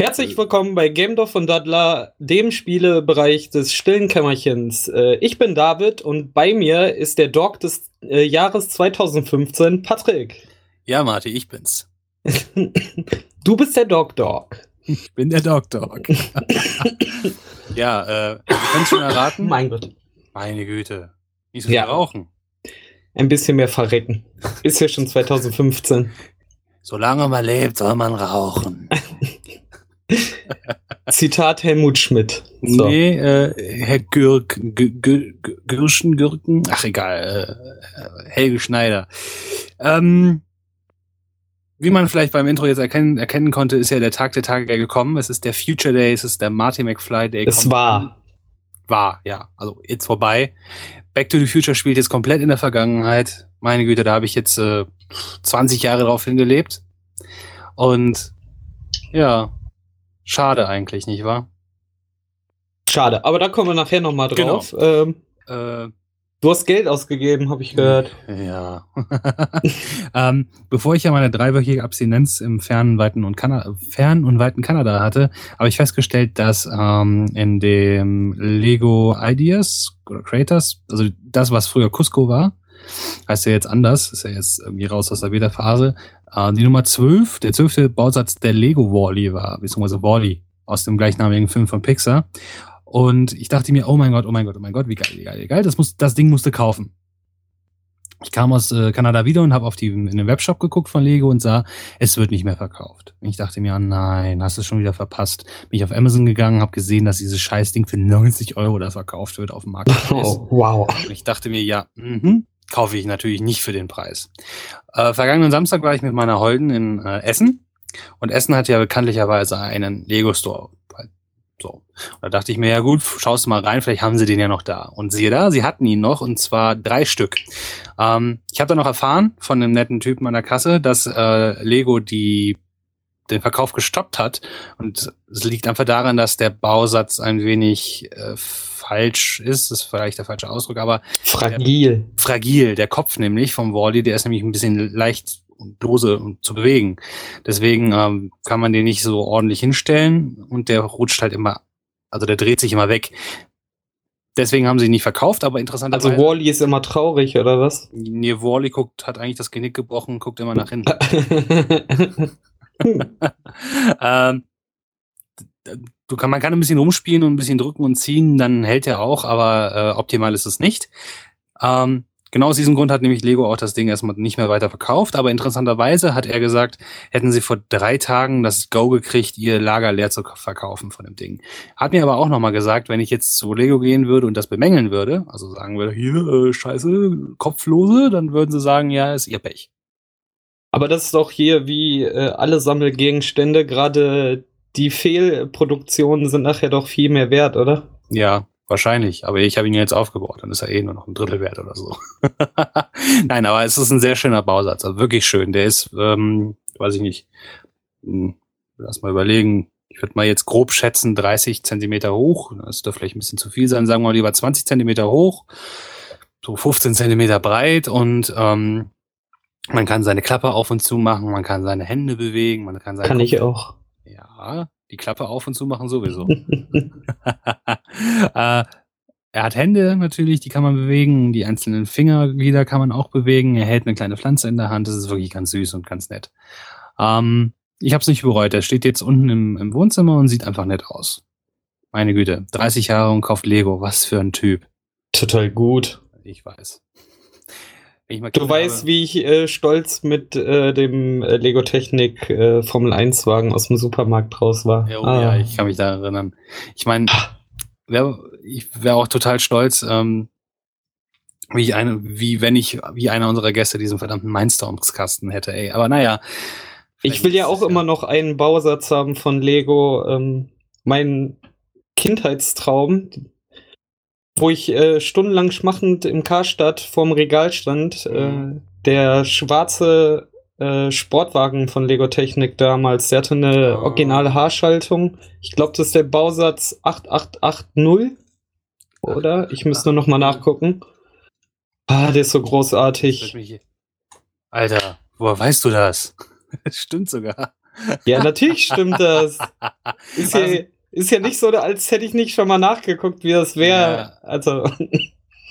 Herzlich willkommen bei Gamedorf von Daddler, dem Spielebereich des stillen Kämmerchens. Äh, ich bin David und bei mir ist der Dog des äh, Jahres 2015, Patrick. Ja, Marty, ich bin's. du bist der Dog Dog. Ich bin der Dog Dog. ja, äh, du kannst schon erraten. Mein Gott. Meine Güte. Nicht so viel ja. rauchen. Ein bisschen mehr verrecken. Ist ja schon 2015. Solange man lebt, soll man rauchen. Zitat Helmut Schmidt. So. Nee, äh, Herr Gürk, Gürschen, Gürken, ach egal, äh, Helge Schneider. Ähm, wie man vielleicht beim Intro jetzt erkennen, erkennen konnte, ist ja der Tag der Tage gekommen. Es ist der Future Day, es ist der Marty McFly Day. Es war. War, ja. Also jetzt vorbei. Back to the Future spielt jetzt komplett in der Vergangenheit. Meine Güte, da habe ich jetzt äh, 20 Jahre drauf hingelebt. Und ja, schade eigentlich, nicht wahr? Schade, aber da kommen wir nachher nochmal drauf. Genau. Ähm, äh, Du hast Geld ausgegeben, habe ich gehört. Ja. ähm, bevor ich ja meine dreiwöchige Abstinenz im fernen, weiten und, Kana fern und weiten Kanada hatte, habe ich festgestellt, dass ähm, in dem Lego Ideas oder Creators, also das, was früher Cusco war, heißt ja jetzt anders, ist ja jetzt irgendwie raus aus der Beta-Phase, äh, die Nummer 12, der zwölfte Bausatz der Lego Wally war, beziehungsweise Wally aus dem gleichnamigen Film von Pixar. Und ich dachte mir, oh mein Gott, oh mein Gott, oh mein Gott, wie geil, wie geil, wie geil, das, muss, das Ding musste kaufen. Ich kam aus äh, Kanada wieder und habe auf die in den Webshop geguckt von Lego und sah, es wird nicht mehr verkauft. Und ich dachte mir, oh nein, hast du es schon wieder verpasst. Bin ich auf Amazon gegangen, habe gesehen, dass dieses Scheißding für 90 Euro da verkauft wird auf dem Markt. Oh, wow. Und ich dachte mir, ja, mhm, kaufe ich natürlich nicht für den Preis. Äh, vergangenen Samstag war ich mit meiner Holden in äh, Essen und Essen hat ja bekanntlicherweise einen Lego Store so. Und da dachte ich mir, ja gut, schaust du mal rein, vielleicht haben sie den ja noch da. Und siehe da, sie hatten ihn noch und zwar drei Stück. Ähm, ich habe da noch erfahren von einem netten Typen an der Kasse, dass äh, Lego die den Verkauf gestoppt hat. Und es liegt einfach daran, dass der Bausatz ein wenig äh, falsch ist. Das ist vielleicht der falsche Ausdruck, aber fragil. Der, fragil. Der Kopf nämlich vom Wally, der ist nämlich ein bisschen leicht und lose zu bewegen. Deswegen ähm, kann man den nicht so ordentlich hinstellen und der rutscht halt immer, also der dreht sich immer weg. Deswegen haben sie ihn nicht verkauft, aber interessant. Also Wally ist immer traurig, oder was? Nee, Wally guckt, hat eigentlich das Genick gebrochen und guckt immer nach hinten. ähm, du kann, man kann ein bisschen rumspielen und ein bisschen drücken und ziehen, dann hält er auch, aber äh, optimal ist es nicht. Ähm, Genau aus diesem Grund hat nämlich Lego auch das Ding erstmal nicht mehr weiter verkauft. Aber interessanterweise hat er gesagt, hätten sie vor drei Tagen das Go gekriegt, ihr Lager leer zu verkaufen von dem Ding. Hat mir aber auch nochmal gesagt, wenn ich jetzt zu Lego gehen würde und das bemängeln würde, also sagen würde, hier, äh, scheiße, Kopflose, dann würden sie sagen, ja, ist ihr Pech. Aber das ist doch hier wie äh, alle Sammelgegenstände, gerade die Fehlproduktionen sind nachher doch viel mehr wert, oder? Ja, Wahrscheinlich, aber ich habe ihn jetzt aufgebaut, dann ist er eh nur noch ein Drittel wert oder so. Nein, aber es ist ein sehr schöner Bausatz, also wirklich schön. Der ist, ähm, weiß ich nicht, hm, lass mal überlegen, ich würde mal jetzt grob schätzen, 30 Zentimeter hoch. Das dürfte vielleicht ein bisschen zu viel sein, sagen wir mal lieber 20 Zentimeter hoch, so 15 Zentimeter breit und ähm, man kann seine Klappe auf und zu machen, man kann seine Hände bewegen, man kann seine Kann Kopf ich auch. Ja, die Klappe auf und zu machen sowieso. äh, er hat Hände natürlich, die kann man bewegen. Die einzelnen Fingerglieder kann man auch bewegen. Er hält eine kleine Pflanze in der Hand. Das ist wirklich ganz süß und ganz nett. Ähm, ich habe es nicht bereut. Er steht jetzt unten im, im, Wohnzimmer und sieht einfach nett aus. Meine Güte, 30 Jahre und kauft Lego. Was für ein Typ. Total gut. Ich weiß. Du weißt, wie ich äh, stolz mit äh, dem äh, Lego Technik äh, Formel 1 Wagen aus dem Supermarkt raus war. Ja, oh, ah. ja ich kann mich da erinnern. Ich meine, wär, ich wäre auch total stolz, ähm, wie ich eine, wie wenn ich, wie einer unserer Gäste diesen verdammten Mindstorms-Kasten hätte, ey. Aber naja. Ich will ja auch immer noch einen Bausatz haben von Lego. Ähm, mein Kindheitstraum, wo ich äh, stundenlang schmachend im Karstadt vorm Regal stand. Äh, mhm. der schwarze äh, Sportwagen von Lego Technik damals, der hatte eine oh. originale Haarschaltung. Ich glaube, das ist der Bausatz 8880. Oder? Ich müsste nur noch mal nachgucken. Ah, der ist so großartig. Alter, woher weißt du das? das stimmt sogar. Ja, natürlich stimmt das. Ist ja, Also- ist ja nicht so, als hätte ich nicht schon mal nachgeguckt, wie das wäre. Ja. Also,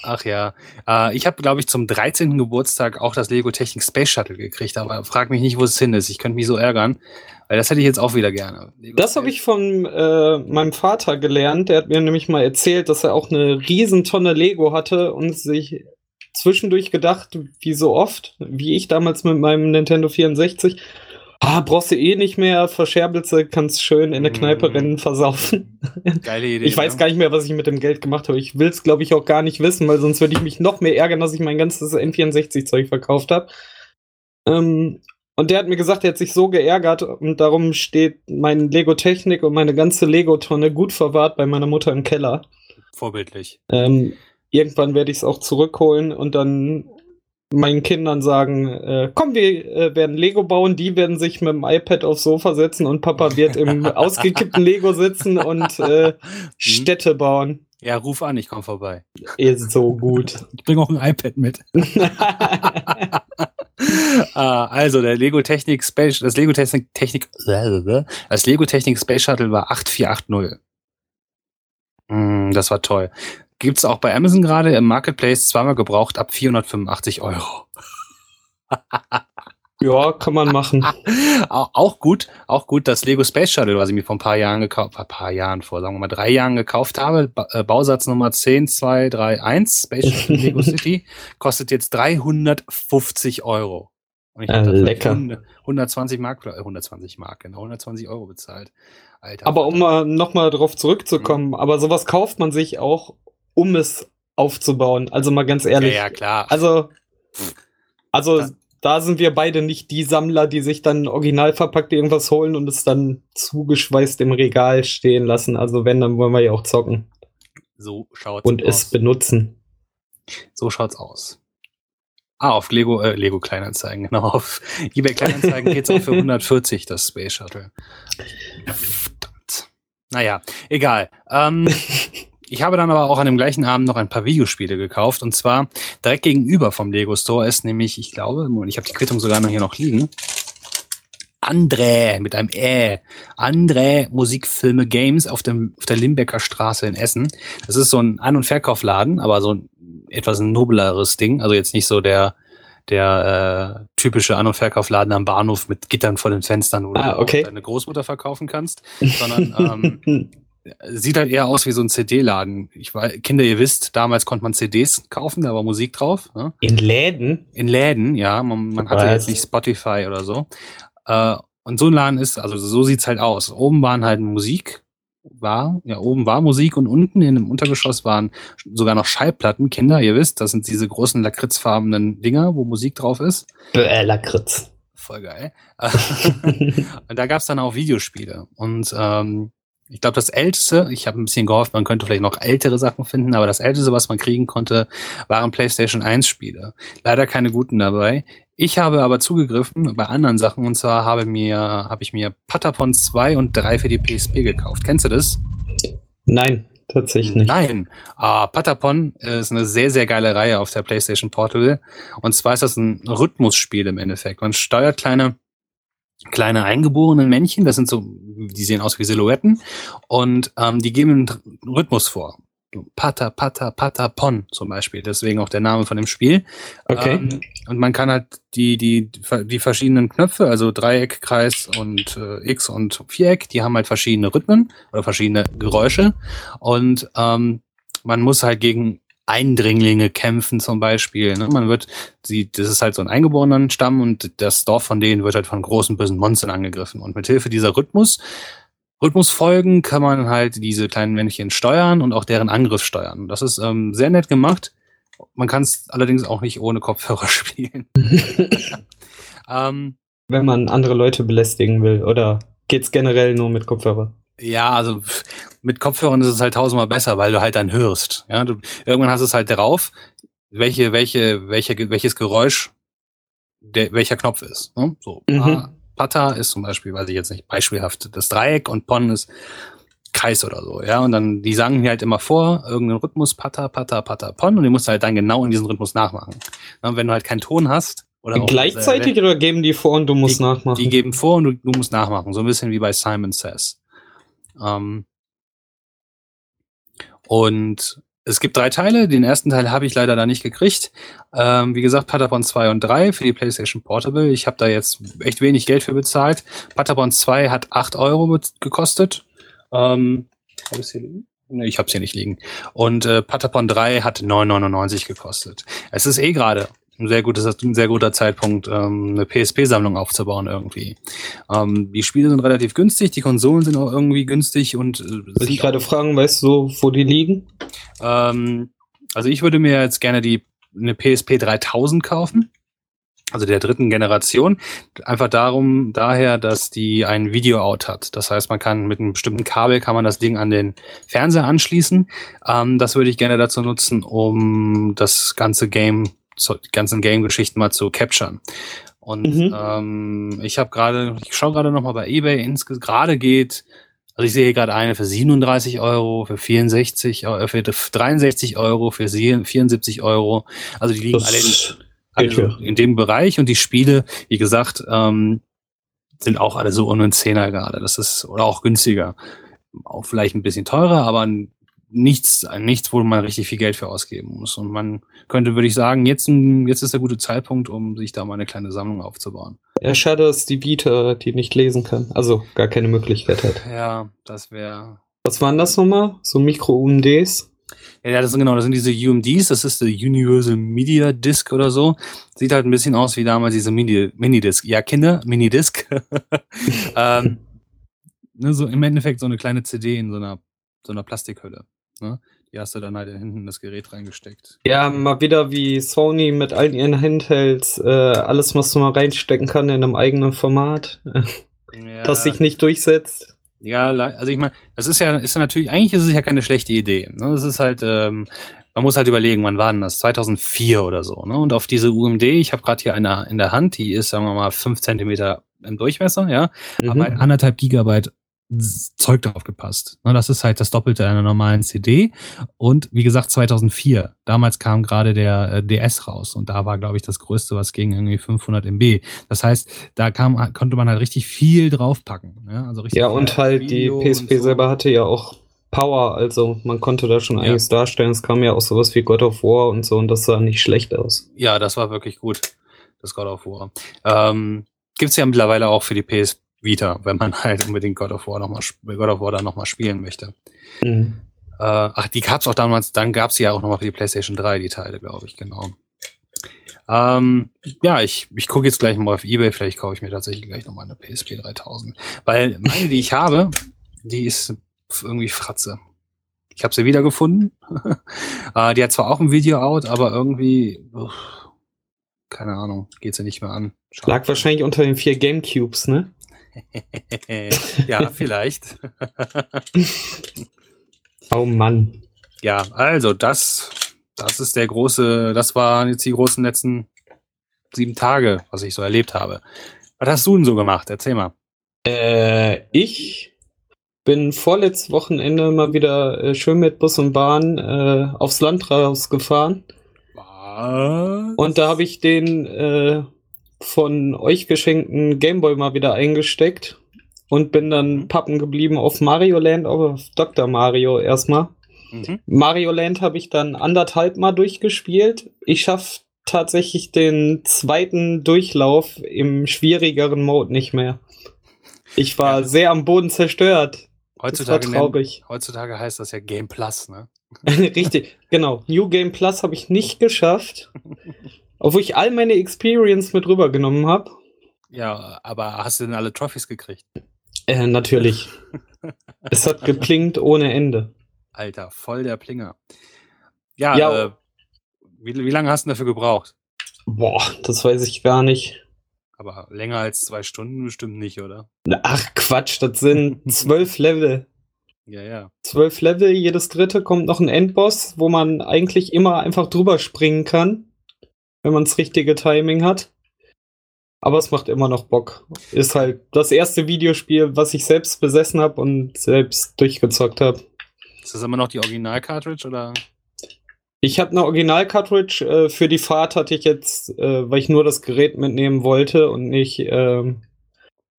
Ach ja. Äh, ich habe, glaube ich, zum 13. Geburtstag auch das Lego Technik Space Shuttle gekriegt, aber frag mich nicht, wo es hin ist. Ich könnte mich so ärgern, weil das hätte ich jetzt auch wieder gerne. Lego das habe ich von äh, meinem Vater gelernt. Der hat mir nämlich mal erzählt, dass er auch eine Riesentonne Lego hatte und sich zwischendurch gedacht, wie so oft, wie ich damals mit meinem Nintendo 64, ah, brauchst du eh nicht mehr, verscherbelst du, kannst schön in der Mhm. Kneipe rennen, versaufen. Geile Idee. Ich weiß gar nicht mehr, was ich mit dem Geld gemacht habe. Ich will es, glaube ich, auch gar nicht wissen, weil sonst würde ich mich noch mehr ärgern, dass ich mein ganzes N64-Zeug verkauft habe. Ähm, und der hat mir gesagt, er hat sich so geärgert und darum steht mein Lego-Technik und meine ganze Lego-Tonne gut verwahrt bei meiner Mutter im Keller. Vorbildlich. Ähm, irgendwann werde ich es auch zurückholen und dann meinen Kindern sagen, äh, komm, wir äh, werden Lego bauen, die werden sich mit dem iPad aufs Sofa setzen und Papa wird im ausgekippten Lego sitzen und äh, Städte bauen. Ja, ruf an, ich komme vorbei. Ist so gut. Ich bringe auch ein iPad mit. Ah, also der Lego Technik Space, das Lego Technik, Technik, das Lego Technik Space Shuttle war 8480. Mm, das war toll. Gibt's auch bei Amazon gerade im Marketplace zweimal gebraucht ab 485 Euro. ja, kann man machen. Au- Auch gut, auch gut, das Lego Space Shuttle, was ich mir vor ein paar Jahren gekauft, vor ein paar Jahren, vor sagen wir mal drei Jahren gekauft habe, ba äh, Bausatz Nummer 10231, Space Shuttle Lego City, kostet jetzt 350 Euro. Und ich Äh, habe dafür lecker. 100 120 Mark, äh, 120 Mark, genau, 120 Euro bezahlt. Alter. Aber um mal nochmal drauf zurückzukommen, aber sowas kauft man sich auch, um es aufzubauen. Also mal ganz ja, ehrlich. ja, klar. Also, also Das- da sind wir beide nicht die Sammler, die sich dann original verpackt irgendwas holen und es dann zugeschweißt im Regal stehen lassen. Also wenn, dann wollen wir ja auch zocken so schaut's und es aus. benutzen. So schaut's aus. Ah, auf Lego, äh, Lego Kleinanzeigen, genau. Auf eBay Kleinanzeigen geht's auch für 140, das Space Shuttle. Verdammt. Naja, egal. Ähm, ich habe dann aber auch an dem gleichen Abend noch ein paar Videospiele gekauft. Und zwar direkt gegenüber vom Lego Store ist nämlich, ich glaube, und ich habe die Quittung sogar noch hier noch liegen. André mit einem Ä. André Musikfilme Games auf, dem, auf der Limbecker Straße in Essen. Das ist so ein An- und Verkaufladen, aber so ein etwas nobleres Ding. Also jetzt nicht so der, der äh, typische An- und Verkaufladen am Bahnhof mit Gittern vor den Fenstern, wo Ah, du okay. deine Großmutter verkaufen kannst, sondern ähm, sieht halt eher aus wie so ein CD-Laden. Ich weiß, Kinder, ihr wisst, damals konnte man CDs kaufen, da war Musik drauf. Ne? In Läden? In Läden, ja. Man, man hatte jetzt nicht Spotify oder so. Äh, und so ein Laden ist, also so sieht's halt aus. Oben waren halt Musik, war, ja, oben war Musik und unten in dem Untergeschoss waren sogar noch Schallplatten. Kinder, ihr wisst, das sind diese großen lakritzfarbenen Dinger, wo Musik drauf ist. Bäh, Lakritz. Voll geil. und da gab's dann auch Videospiele. Und ähm, ich glaube, das älteste, ich habe ein bisschen gehofft, man könnte vielleicht noch ältere Sachen finden, aber das älteste, was man kriegen konnte, waren PlayStation 1 Spiele. Leider keine guten dabei. Ich habe aber zugegriffen bei anderen Sachen und zwar habe mir habe ich mir Patapon 2 und 3 für die PSP gekauft. Kennst du das? Nein, tatsächlich nicht. Nein. Ah, Patapon ist eine sehr, sehr geile Reihe auf der PlayStation Portable. Und zwar ist das ein Rhythmusspiel im Endeffekt. Man steuert kleine, kleine eingeborene Männchen, das sind so, die sehen aus wie Silhouetten und ähm, die geben einen Rhythmus vor. Pata, Pata, Pata, Pon zum Beispiel. Deswegen auch der Name von dem Spiel. Okay. Ähm, und man kann halt die, die, die verschiedenen Knöpfe, also Dreieck, Kreis und äh, X und Viereck, die haben halt verschiedene Rhythmen oder verschiedene Geräusche. Und ähm, man muss halt gegen Eindringlinge kämpfen zum Beispiel. Ne? Man wird, sie, das ist halt so ein eingeborenen Stamm und das Dorf von denen wird halt von großen bösen Monstern angegriffen. Und mit Hilfe dieser Rhythmus, Rhythmusfolgen kann man halt diese kleinen Männchen steuern und auch deren Angriff steuern. Das ist ähm, sehr nett gemacht. Man kann es allerdings auch nicht ohne Kopfhörer spielen. ähm, Wenn man andere Leute belästigen will, oder geht's generell nur mit Kopfhörer? Ja, also mit Kopfhörern ist es halt tausendmal besser, weil du halt dann hörst. Ja, du, irgendwann hast du es halt drauf, welche, welche, welche, welches Geräusch der, welcher Knopf ist. Ne? So, Mhm. Pa- Pata ist zum Beispiel, weiß ich jetzt nicht, beispielhaft das Dreieck und Pon ist Kreis oder so, ja. Und dann, die sagen mir halt immer vor, irgendeinen Rhythmus, Pata, Pata, Pata, Pon, und die musst du halt dann genau in diesen Rhythmus nachmachen. Und wenn du halt keinen Ton hast, Oder auch- Gleichzeitig oder geben die vor und du musst die, nachmachen? Die geben vor und du, du musst nachmachen. So ein bisschen wie bei Simon Says. Ähm, und es gibt drei Teile. Den ersten Teil habe ich leider da nicht gekriegt. Ähm, wie gesagt, Patapon 2 und 3 für die PlayStation Portable. Ich habe da jetzt echt wenig Geld für bezahlt. Patapon 2 hat 8 Euro gekostet. Ähm, hab ich's hier liegen? Nee, ich habe es hier nicht liegen. Und äh, Patapon 3 hat 9,99 gekostet. Es ist eh gerade ein sehr gutes, ein sehr guter Zeitpunkt, ähm, eine PSP-Sammlung aufzubauen irgendwie. Ähm, die Spiele sind relativ günstig, die Konsolen sind auch irgendwie günstig und äh, sind ich gerade fragen, weißt du, wo die liegen? ähm, also ich würde mir jetzt gerne die eine PSP 3000 kaufen, also der dritten Generation. Einfach darum, daher, dass die ein Video-Out hat. Das heißt, man kann mit einem bestimmten Kabel kann man das Ding an den Fernseher anschließen. Ähm, das würde ich gerne dazu nutzen, um das ganze Game, so, die ganzen Game-Geschichten mal zu capturen. Und Mhm. ähm, ich habe gerade, ich schaue gerade noch mal bei eBay, gerade geht also ich sehe hier gerade eine für 37 Euro, für 64, Euro, für 63 Euro, für sie- 74 Euro. Also die liegen Das alle in, alle so in dem Bereich und die Spiele, wie gesagt, ähm, sind auch alle so um einen Zehner gerade. Das ist oder auch günstiger. Auch vielleicht ein bisschen teurer, aber nichts, nichts, wo man richtig viel Geld für ausgeben muss. Und man könnte, würde ich sagen, jetzt, jetzt ist der gute Zeitpunkt, um sich da mal eine kleine Sammlung aufzubauen. Ja, schade, dass die Vita die nicht lesen kann. Also gar keine Möglichkeit hat. Ja, das wäre Was waren das nochmal? So Mikro-UMDs? Ja, das sind genau, das sind diese UMDs, das ist die Universal Media Disc oder so. Sieht halt ein bisschen aus wie damals diese Mini Minidisc. Ja, Kinder, Minidisc. ähm, ne, so im Endeffekt so eine kleine CD in so einer, so einer Plastikhülle. Ne? Die hast du dann halt hinten in das Gerät reingesteckt. Ja, mal wieder wie Sony mit all ihren Handhelds, äh, alles, was man reinstecken kann in einem eigenen Format, Ja, das sich nicht durchsetzt. Ja, also ich meine, das ist ja, ist ja natürlich, eigentlich ist es ja keine schlechte Idee. Ne? Das ist halt, ähm, man muss halt überlegen, wann war denn das? 2004 oder so. Ne? Und auf diese UMD, ich habe gerade hier eine in der Hand, die ist, sagen wir mal, fünf Zentimeter im Durchmesser, ja, aber Mhm. anderthalb Gigabyte Zeug drauf gepasst. Ne? Das ist halt das Doppelte einer normalen CD. Und wie gesagt, 2004, damals kam gerade der äh, DS raus und da war, glaube ich, das Größte, was ging irgendwie 500 MB. Das heißt, da kam, konnte man halt richtig viel draufpacken. Ja, also richtig Ja, viel und halt die Video PSP und so. selber hatte ja auch Power, also man konnte da schon Ja. einiges darstellen. Es kam ja auch sowas wie God of War und so und das sah nicht schlecht aus. Ja, das war wirklich gut, das God of War. Ähm, Gibt es ja mittlerweile auch für die PS Vita, wenn man halt unbedingt God of War nochmal God of War dann nochmal spielen möchte. Mhm. Äh, ach, die gab's auch damals, dann gab's sie ja auch nochmal für die PlayStation 3, die Teile, glaube ich, genau. Ähm, ja, ich, ich gucke jetzt gleich mal auf Ebay, vielleicht kaufe ich mir tatsächlich gleich nochmal eine PSP 3000. Weil meine, die ich habe, die ist irgendwie Fratze. Ich habe sie wiedergefunden. äh, die hat zwar auch ein Video-Out, aber irgendwie, uff, keine Ahnung, geht sie nicht mehr an. Schade. Lag wahrscheinlich unter den vier Gamecubes, ne? ja, vielleicht. Oh Mann. Ja, also das, das ist der große, das waren jetzt die großen letzten sieben Tage, was ich so erlebt habe. Was hast du denn so gemacht? Erzähl mal. Äh, ich bin vorletztes Wochenende mal wieder äh, schön mit Bus und Bahn äh, aufs Land rausgefahren. Was? Und da habe ich den äh, von euch geschenkten Gameboy mal wieder eingesteckt und bin dann pappen geblieben auf Mario Land, auf Dr. Mario erstmal. Mhm. Mario Land habe ich dann anderthalb Mal durchgespielt. Ich schaffe tatsächlich den zweiten Durchlauf im schwierigeren Mode nicht mehr. Ich war Ja. sehr am Boden zerstört. Heutzutage, traurig. nennt- heutzutage heißt das ja Game Plus, ne? Richtig, genau. New Game Plus habe ich nicht geschafft. Obwohl ich all meine Experience mit rübergenommen habe. Ja, aber hast du denn alle Trophies gekriegt? Äh, natürlich. es hat geplinkt ohne Ende. Alter, voll der Plinger. Ja, Ja. Äh, wie, wie lange hast du dafür gebraucht? Boah, das weiß ich gar nicht. Aber länger als zwei Stunden bestimmt nicht, oder? Ach Quatsch, das sind zwölf Level. Ja, ja. Zwölf Level, jedes dritte kommt noch ein Endboss, wo man eigentlich immer einfach drüber springen kann, wenn man das richtige Timing hat. Aber es macht immer noch Bock. Ist halt das erste Videospiel, was ich selbst besessen habe und selbst durchgezockt habe. Ist das immer noch die Original-Cartridge oder? Ich habe eine Original-Cartridge. Äh, für die Fahrt hatte ich jetzt, äh, weil ich nur das Gerät mitnehmen wollte und nicht ähm,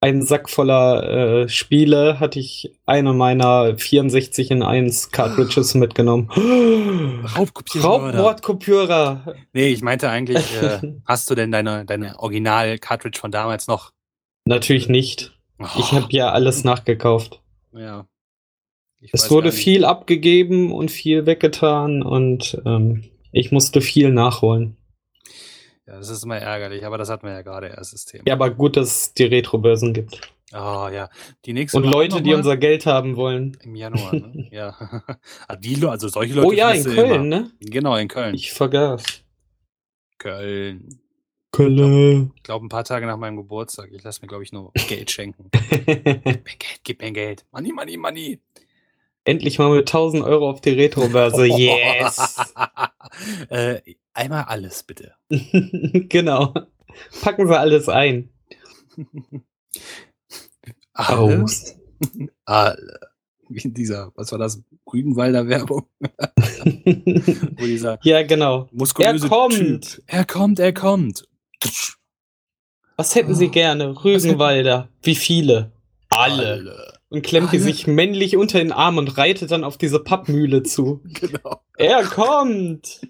einen Sack voller äh, Spiele, hatte ich eine meiner 64 in 1 Cartridges mitgenommen. Raubkopierer. Raubmordkopierer. Nee, ich meinte eigentlich, äh, hast du denn deine, deine Original-Cartridge von damals noch? Natürlich nicht. Ich habe ja alles nachgekauft. Ja. Ich Es wurde viel abgegeben und viel weggetan und ähm, ich musste viel nachholen. Ja, das ist immer ärgerlich, aber das hatten wir ja gerade erst das Thema. Ja, aber gut, dass es die Retrobörsen gibt. Oh, ja. Die nächste Und Leute, die unser Geld haben wollen. Im Januar, ne? ja. Ah, also solche Leute. Oh ja, in Köln, immer. ne? Genau, in Köln. Ich vergaß. Köln. Köln. Ich glaube, ein paar Tage nach meinem Geburtstag. Ich lasse mir, glaube ich, nur Geld schenken. Gib mir Geld, gib mir Geld. Money, money, money. Endlich mal mit 1000 Euro auf die Retrobörse. Yes! äh, einmal alles, bitte. genau. Packen Sie alles ein. Alles? Alle. Wie in dieser, was war das? Rügenwalder Werbung, wo dieser ja, genau. muskulöse Er kommt. Typ. Er kommt, er kommt. Was hätten Sie Ah. gerne? Rügenwalder. Wie viele? Alle. Und klemmt die sich männlich unter den Arm und reitet dann auf diese Pappmühle zu. Genau. Er kommt!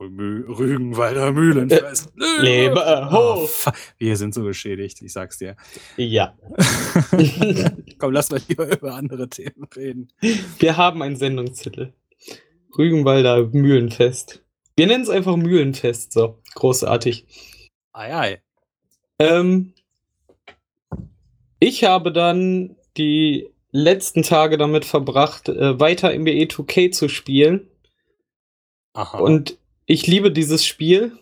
Rü Rügenwalder Mühlenfest. Lebe Oh, hoch! fu- wir sind so beschädigt, ich sag's dir. Ja, Komm, lass mal lieber über andere Themen reden. wir haben einen Sendungstitel. Rügenwalder Mühlenfest. Wir nennen es einfach Mühlenfest, so. Großartig. Ei, ei. Ähm, ich habe dann die letzten Tage damit verbracht, äh, weiter NBA 2K zu spielen. Aha. Und ich liebe dieses Spiel.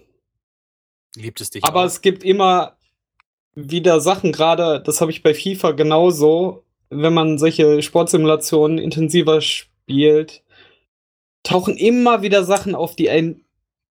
liebt es dich Aber auch? es gibt immer wieder Sachen, gerade das habe ich bei FIFA genauso, wenn man solche Sportsimulationen intensiver spielt, tauchen immer wieder Sachen auf, die einen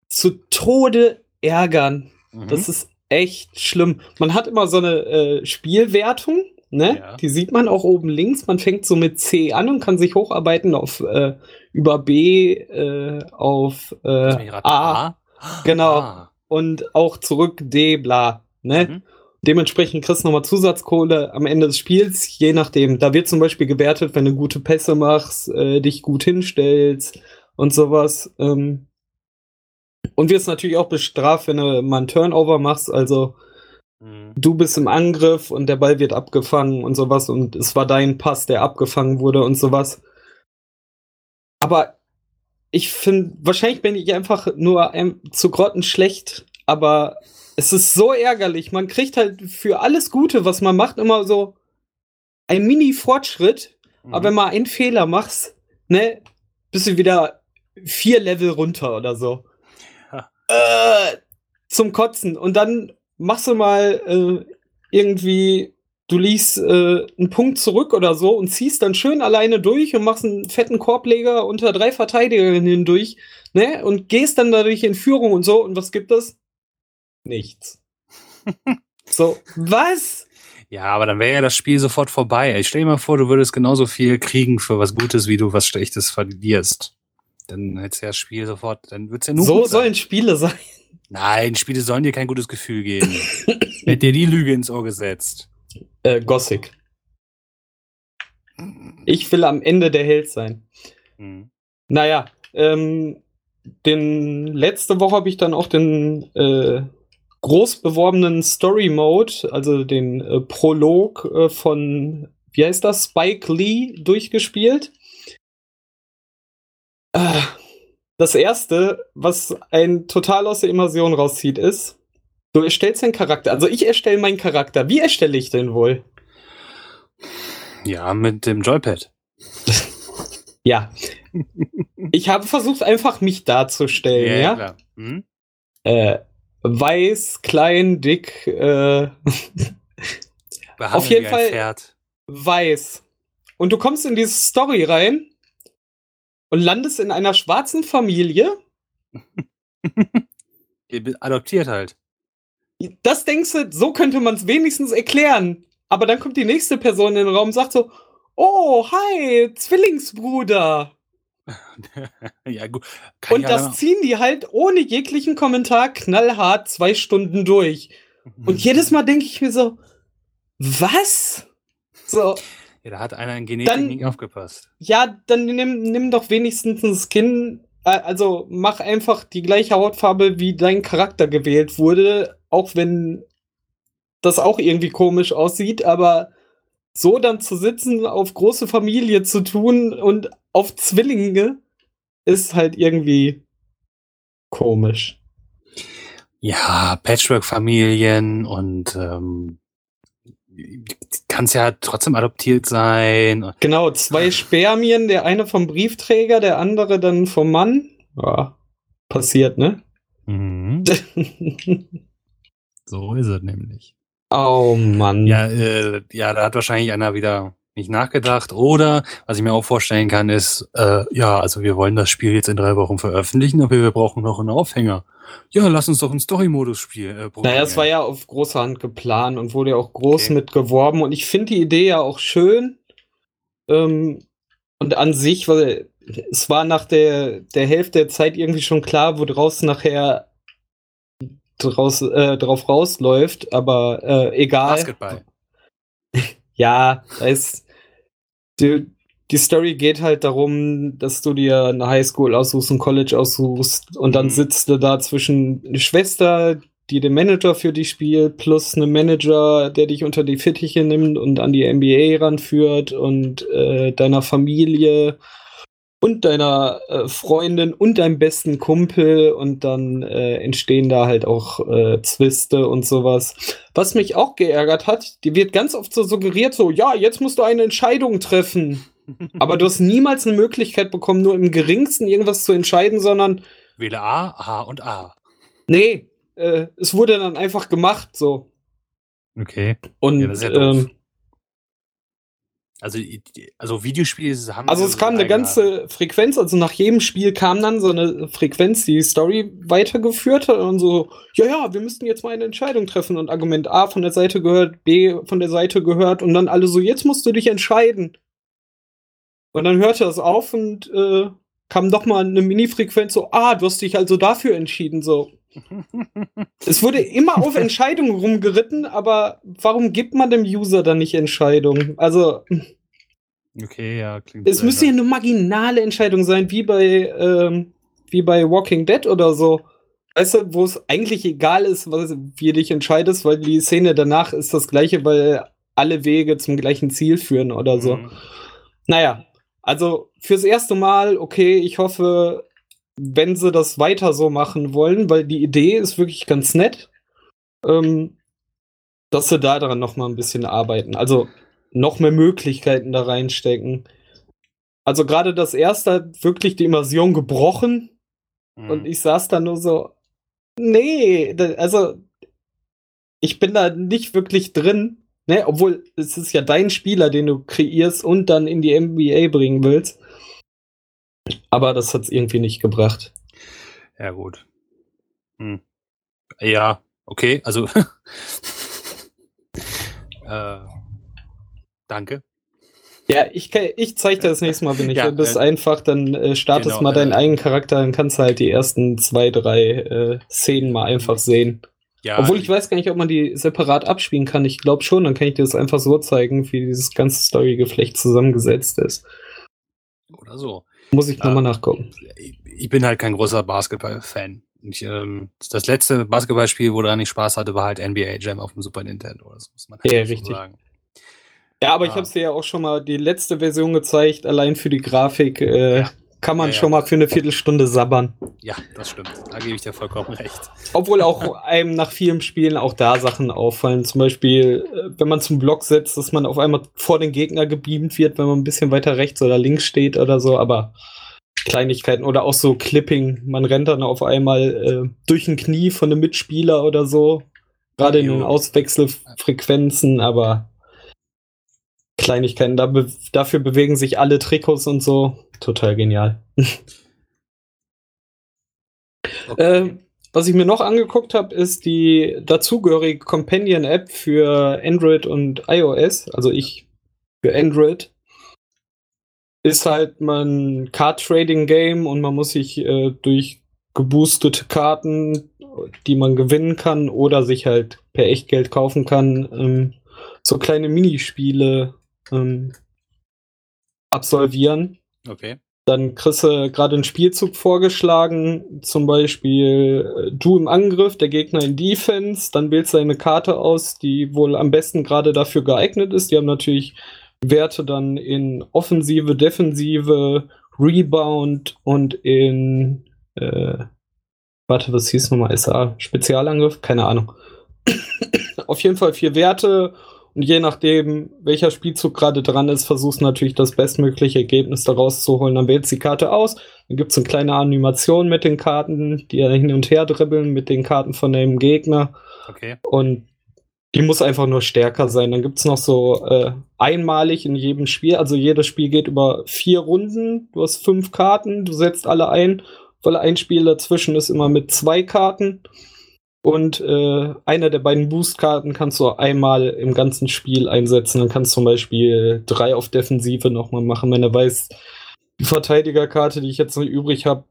zu Tode ärgern. Mhm. Das ist echt schlimm. Man hat immer so eine äh, Spielwertung, ne? Ja. Die sieht man auch oben links. Man fängt so mit C an und kann sich hocharbeiten auf äh, über B äh, auf äh, raten. A Genau. Ah. und auch zurück D, bla. Ne? Mhm. Dementsprechend kriegst du nochmal Zusatzkohle am Ende des Spiels, je nachdem. Da wird zum Beispiel gewertet, wenn du gute Pässe machst, äh, dich gut hinstellst und sowas. Ähm, und wirst natürlich auch bestraft, wenn du mal einen Turnover machst. Also. Du bist im Angriff und der Ball wird abgefangen und sowas. Und es war dein Pass, der abgefangen wurde und sowas. Aber ich finde, wahrscheinlich bin ich einfach nur ein, zu grottenschlecht, aber es ist so ärgerlich. Man kriegt halt für alles Gute, was man macht, immer so ein Mini-Fortschritt. Mhm. Aber wenn mal einen Fehler machst, ne, bist du wieder vier Level runter oder so. Ja. Äh, zum Kotzen. Und dann machst du mal äh, irgendwie, du liegst äh, einen Punkt zurück oder so und ziehst dann schön alleine durch und machst einen fetten Korbleger unter drei Verteidigern hindurch, ne? Und gehst dann dadurch in Führung und so. Und was gibt es? Nichts. so, was? Ja, aber dann wäre ja das Spiel sofort vorbei. Ich stell dir mal vor, du würdest genauso viel kriegen für was Gutes, wie du was Schlechtes verlierst. Dann hättest ja das Spiel sofort, dann wird's ja nur So sollen Spiele sein. Nein, Spiele sollen dir kein gutes Gefühl geben. Hätte dir die Lüge ins Ohr gesetzt. Äh, Gothic. Ich will am Ende der Held sein. Mhm. Naja, ähm, den letzte Woche habe ich dann auch den äh, groß beworbenen Story Mode, also den äh, Prolog äh, von, wie heißt das, Spike Lee durchgespielt. Äh, das erste, was ein total aus der Immersion rauszieht, ist, du erstellst einen Charakter. Also ich erstelle meinen Charakter. Wie erstelle ich den wohl? Ja, mit dem Joypad. Ja. ich habe versucht, einfach mich darzustellen, ja. klar. Mhm. Äh, weiß, klein, dick, äh, Auf jeden Fall- Pferd. weiß. Und du kommst in diese Story rein und landest in einer schwarzen Familie. Adoptiert halt. Das denkst du, so könnte man es wenigstens erklären. Aber dann kommt die nächste Person in den Raum und sagt so: Oh, hi, Zwillingsbruder. ja, gut. Kann und das ziehen die halt ohne jeglichen Kommentar knallhart zwei Stunden durch. Und jedes Mal denke ich mir so, was? So. Ja, da hat einer in Genetik dann, nicht aufgepasst. Ja, dann nimm, nimm doch wenigstens ein Skin. Äh, also mach einfach die gleiche Hautfarbe, wie dein Charakter gewählt wurde, auch wenn das auch irgendwie komisch aussieht, aber so dann zu sitzen, auf große Familie zu tun und auf Zwillinge, ist halt irgendwie komisch. Ja, Patchwork-Familien und ähm, kann es ja trotzdem adoptiert sein. Genau, zwei Spermien, der eine vom Briefträger, der andere dann vom Mann. Ja, passiert, ne? Mhm. so ist es nämlich. Oh Mann. Ja, äh, ja, da hat wahrscheinlich einer wieder nicht nachgedacht. Oder was ich mir auch vorstellen kann, ist, äh, ja, also wir wollen das Spiel jetzt in drei Wochen veröffentlichen, aber wir brauchen noch einen Aufhänger. Ja, lass uns doch einen Story-Modus spielen. Äh, naja, es war ja auf große Hand geplant und wurde ja auch groß okay. mit geworben. Und ich finde die Idee ja auch schön. Ähm, und an sich, weil es war nach der, der Hälfte der Zeit irgendwie schon klar, wo draus nachher draus, äh, drauf rausläuft, aber äh, egal. Basketball. ja, da ist. Die, die Story geht halt darum, dass du dir eine Highschool aussuchst, ein College aussuchst und dann mhm. sitzt du da zwischen eine Schwester, die den Manager für dich spielt, plus einen Manager, der dich unter die Fittiche nimmt und an die NBA ranführt und äh, deiner Familie und deiner äh, Freundin und deinem besten Kumpel und dann äh, entstehen da halt auch äh, Zwiste und sowas. Was mich auch geärgert hat, die wird ganz oft so suggeriert, so, ja, jetzt musst du eine Entscheidung treffen. Aber du hast niemals eine Möglichkeit bekommen, nur im geringsten irgendwas zu entscheiden, sondern. Wähle A, A und A. Nee, äh, es wurde dann einfach gemacht, so. Okay. Und ja, ähm, also, also Videospiele haben. Also es kam eine ganze Frequenz, also nach jedem Spiel kam dann so eine Frequenz, die die Story weitergeführt hat und so, ja, ja, wir müssten jetzt mal eine Entscheidung treffen und Argument A von der Seite gehört, B von der Seite gehört und dann alle so, jetzt musst du dich entscheiden. Und dann hörte das auf und äh, kam doch mal eine Mini-Frequenz so, ah, du hast dich also dafür entschieden, so. es wurde immer auf Entscheidungen rumgeritten, aber warum gibt man dem User dann nicht Entscheidungen? Also. Okay, ja, klingt. Es müsste ja eine marginale Entscheidung sein, wie bei, ähm, wie bei Walking Dead oder so. Weißt du, wo es eigentlich egal ist, was, wie du dich entscheidest, weil die Szene danach ist das gleiche, weil alle Wege zum gleichen Ziel führen oder so. Mhm. Naja, also fürs erste Mal, okay, ich hoffe, wenn sie das weiter so machen wollen, weil die Idee ist wirklich ganz nett, ähm, dass sie da daran noch mal ein bisschen arbeiten. Also noch mehr Möglichkeiten da reinstecken. Also gerade das erste hat wirklich die Immersion gebrochen mhm. und ich saß da nur so, nee, also ich bin da nicht wirklich drin. Ne, obwohl es ist ja dein Spieler, den du kreierst und dann in die NBA bringen willst. Aber das hat es irgendwie nicht gebracht. Ja, gut. Hm. Ja, okay, also. äh, danke. Ja, ich, ich zeig dir das nächste Mal, wenn ich ja, bist äh, einfach, dann äh, startest genau, mal deinen äh, eigenen Charakter, dann kannst du halt die ersten zwei, drei äh, Szenen mal einfach sehen. Ja, Obwohl ich weiß gar nicht, ob man die separat abspielen kann. Ich glaube schon, dann kann ich dir das einfach so zeigen, wie dieses ganze Storygeflecht zusammengesetzt ist. Oder so. Muss ich nochmal ähm, nachgucken. Ich bin halt kein großer Basketball-Fan. ähm, das letzte Basketballspiel, wo da nicht Spaß hatte, war halt NBA Jam auf dem Super Nintendo. Das muss man halt ja, richtig. sagen. Ja, aber ja. ich habe dir ja auch schon mal die letzte Version gezeigt, allein für die Grafik. Äh, ja kann man ja, schon mal für eine Viertelstunde sabbern. Ja, das stimmt. Da gebe ich dir vollkommen recht. Obwohl auch einem nach vielen Spielen auch da Sachen auffallen. Zum Beispiel, äh, wenn man zum Block setzt, dass man auf einmal vor den Gegner gebeamt wird, wenn man ein bisschen weiter rechts oder links steht oder so. Aber Kleinigkeiten oder auch so Clipping. Man rennt dann auf einmal äh, durch ein Knie von einem Mitspieler oder so. Gerade in den Auswechselfrequenzen, aber Kleinigkeiten. Da be dafür bewegen sich alle Trikots und so. Total genial. okay. äh, was ich mir noch angeguckt habe, ist die dazugehörige Companion-App für Android und iOS. Also ich für Android. ist halt man Card-Trading-Game und man muss sich äh, durch geboostete Karten, die man gewinnen kann oder sich halt per Echtgeld kaufen kann, ähm, so kleine Minispiele ähm, absolvieren. Okay. Dann kriegst du gerade einen Spielzug vorgeschlagen, zum Beispiel äh, du im Angriff, der Gegner in Defense, dann wählst du eine Karte aus, die wohl am besten gerade dafür geeignet ist. Die haben natürlich Werte dann in Offensive, Defensive, Rebound und in äh, warte, was hieß nochmal? SA? Spezialangriff? Keine Ahnung. Auf jeden Fall vier Werte und je nachdem, welcher Spielzug gerade dran ist, versuchst du natürlich das bestmögliche Ergebnis daraus zu holen. Dann wählst du die Karte aus, dann gibt es eine kleine Animation mit den Karten, die hin und her dribbeln mit den Karten von dem Gegner. Okay. Und die muss einfach nur stärker sein. Dann gibt es noch so äh, einmalig in jedem Spiel, also jedes Spiel geht über vier Runden. Du hast fünf Karten, du setzt alle ein, weil ein Spiel dazwischen ist immer mit zwei Karten. Und äh, eine der beiden Boost-Karten kannst du einmal im ganzen Spiel einsetzen. Dann kannst du zum Beispiel drei auf Defensive nochmal machen, wenn er weiß, die Verteidigerkarte, die ich jetzt noch übrig habe,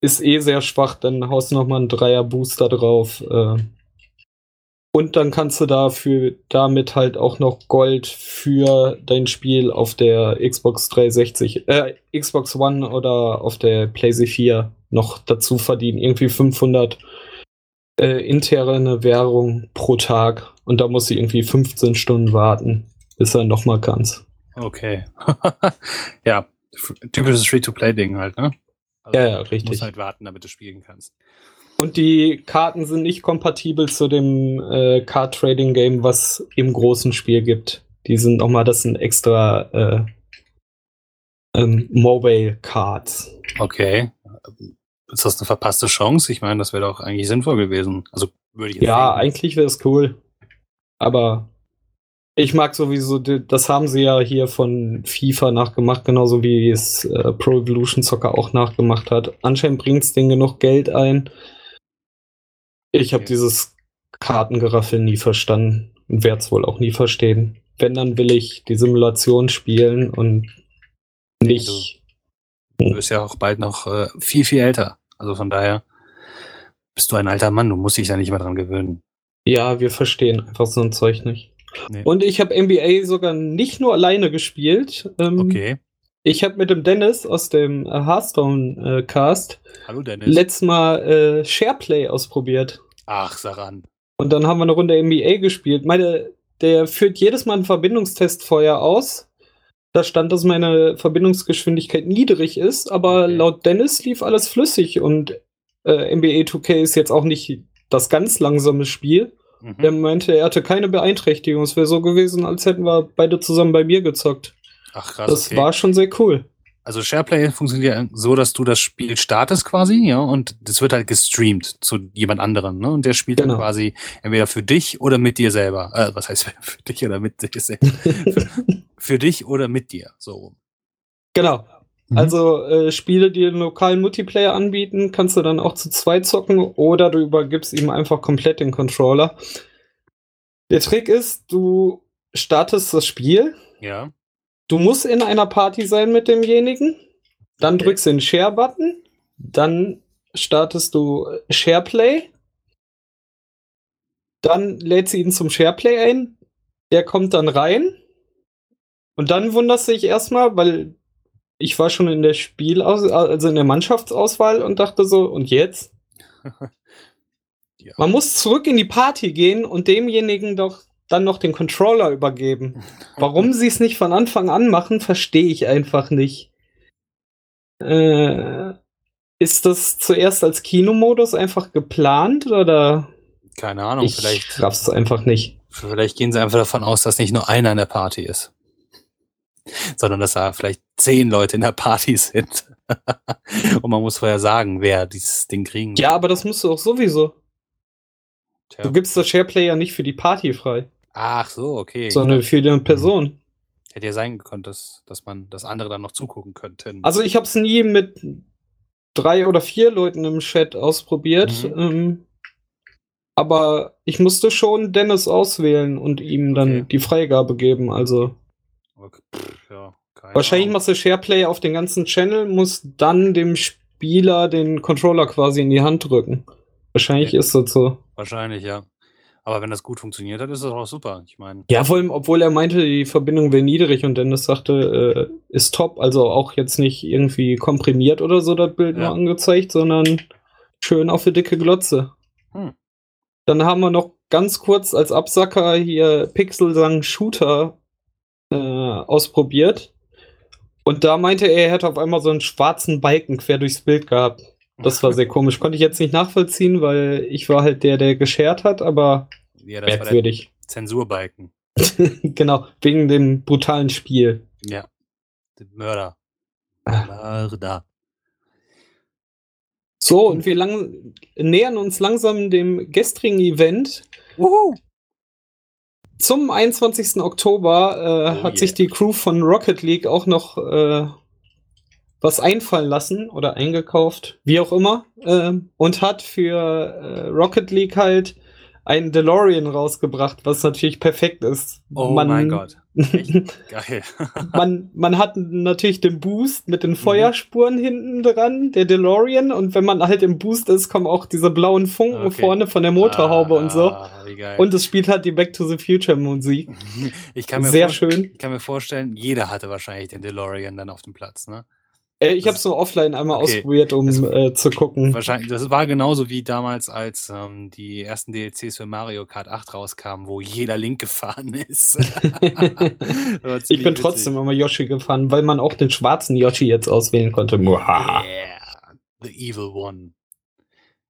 ist eh sehr schwach, dann haust du nochmal einen Dreier-Booster drauf. Äh. Und dann kannst du dafür damit halt auch noch Gold für dein Spiel auf der Xbox 360, äh, Xbox One oder auf der PlayStation 4 noch dazu verdienen. Irgendwie 500 äh, interne Währung pro Tag und da muss ich irgendwie 15 Stunden warten, bis er nochmal kannst. Okay. ja, typisches Free-to-Play-Ding halt, ne? Also, ja, ja, richtig. Du musst halt warten, damit du spielen kannst. Und die Karten sind nicht kompatibel zu dem äh, Card-Trading-Game, was im großen Spiel gibt. Die sind nochmal, das sind extra äh, ähm, Mobile Cards. Okay ist das eine verpasste Chance? Ich meine, das wäre doch eigentlich sinnvoll gewesen. Also würde ich Ja, denken. eigentlich wäre es cool. Aber ich mag sowieso, das haben sie ja hier von FIFA nachgemacht, genauso wie es äh, Pro Evolution Soccer auch nachgemacht hat. Anscheinend bringt es denen genug Geld ein. Ich habe okay. dieses Kartengeraffel nie verstanden und werde es wohl auch nie verstehen. Wenn, dann will ich die Simulation spielen und nicht. Du, bist ja auch bald noch äh, viel, viel älter. Also von daher bist du ein alter Mann, du musst dich da nicht mehr dran gewöhnen. Ja, wir verstehen einfach so ein Zeug nicht. Nee. Und ich habe NBA sogar nicht nur alleine gespielt. Ähm, okay. Ich habe mit dem Dennis aus dem äh, Hearthstone äh, Cast Hallo Dennis. letztes Mal äh, Shareplay ausprobiert. Ach, Saran. Und dann haben wir eine Runde NBA gespielt. Meine, der führt jedes Mal einen Verbindungstest vorher aus da stand, dass meine Verbindungsgeschwindigkeit niedrig ist, aber okay. laut Dennis lief alles flüssig und äh, NBA 2K ist jetzt auch nicht das ganz langsame Spiel. Mhm. Er meinte, er hatte keine Beeinträchtigung. Es wäre so gewesen, als hätten wir beide zusammen bei mir gezockt. Ach krass. Das okay. war schon sehr cool. Also SharePlay funktioniert so, dass du das Spiel startest quasi, ja, und das wird halt gestreamt zu jemand anderem, ne? Und der spielt genau. dann quasi entweder für dich oder mit dir selber. Äh, was heißt für dich oder mit dir selber? für, für, dich oder mit dir, so Genau. Mhm. Also äh, Spiele, die einen lokalen Multiplayer anbieten, kannst du dann auch zu zweit zocken oder du übergibst ihm einfach komplett den Controller. Der Trick ist, du startest das Spiel. Ja Du musst in einer Party sein mit demjenigen. Dann okay. drückst du den Share-Button. Dann startest du SharePlay. Dann lädst du ihn zum SharePlay ein. Der kommt dann rein. Und dann wunderst du dich erstmal, weil ich war schon in der Spiel, also in der Mannschaftsauswahl und dachte so, und jetzt? ja. Man muss zurück in die Party gehen und demjenigen doch dann noch den Controller übergeben. Warum sie es nicht von Anfang an machen, verstehe ich einfach nicht. Äh, ist das zuerst als Kinomodus einfach geplant oder? Keine Ahnung, ich vielleicht. raff's einfach nicht. Vielleicht gehen sie einfach davon aus, dass nicht nur einer in der Party ist. Sondern dass da vielleicht zehn Leute in der Party sind. Und man muss vorher sagen, wer dieses Ding kriegen Ja, aber das musst du auch sowieso. Tja. Du gibst das SharePlay nicht für die Party frei. Ach so, okay. Sondern für die Person. Hätte ja sein können, dass, dass man das andere dann noch zugucken könnte. Also ich habe es nie mit drei oder vier Leuten im Chat ausprobiert. Mhm. Ähm, aber ich musste schon Dennis auswählen und ihm dann okay. die Freigabe geben. Also. Okay. Pff, ja, Keine Wahrscheinlich Ahnung. machst du SharePlay auf den ganzen Channel, musst dann dem Spieler den Controller quasi in die Hand drücken. Wahrscheinlich Ja. ist das so. Wahrscheinlich, ja. Aber wenn das gut funktioniert hat, ist das auch super. Ich meine, Ja, vor allem, obwohl er meinte, die Verbindung wäre niedrig und Dennis sagte, äh, ist top. Also auch jetzt nicht irgendwie komprimiert oder so das Bild Ja. nur angezeigt, sondern schön auf die dicke Glotze. Hm. Dann haben wir noch ganz kurz als Absacker hier Pixel Sang Shooter äh, ausprobiert. Und da meinte er, er hätte auf einmal so einen schwarzen Balken quer durchs Bild gehabt. Das war sehr komisch. Konnte ich jetzt nicht nachvollziehen, weil ich war halt der, der geshared hat, aber ja, das war der merkwürdig. Zensurbalken. genau, wegen dem brutalen Spiel. Ja. Der Mörder. Ah. Mörder. So, und wir lang nähern uns langsam dem gestrigen Event. Uhu. Zum 21. Oktober äh, Oh hat yeah. sich die Crew von Rocket League auch noch äh, was einfallen lassen oder eingekauft, wie auch immer, ähm, und hat für äh, Rocket League halt einen DeLorean rausgebracht, was natürlich perfekt ist. Oh mein Gott. Geil. man, man hat natürlich den Boost mit Mhm. den Feuerspuren hinten dran, der DeLorean, und wenn man halt im Boost ist, kommen auch diese blauen Funken Okay. vorne von der Motorhaube und so. Ah. Und es spielt halt die Back to the Future Musik. ich kann mir Sehr schön. Ich kann mir vorstellen, jeder hatte wahrscheinlich den DeLorean dann auf dem Platz, ne? Äh, ich habe es nur offline einmal Okay. ausprobiert, um Das- äh, zu gucken. Wahrscheinlich, das war genauso wie damals, als ähm, die ersten DLCs für Mario Kart 8 rauskamen, wo jeder Link gefahren ist. Ich bin trotzdem immer Yoshi gefahren, weil man auch den schwarzen Yoshi jetzt auswählen konnte. Yeah, the evil one.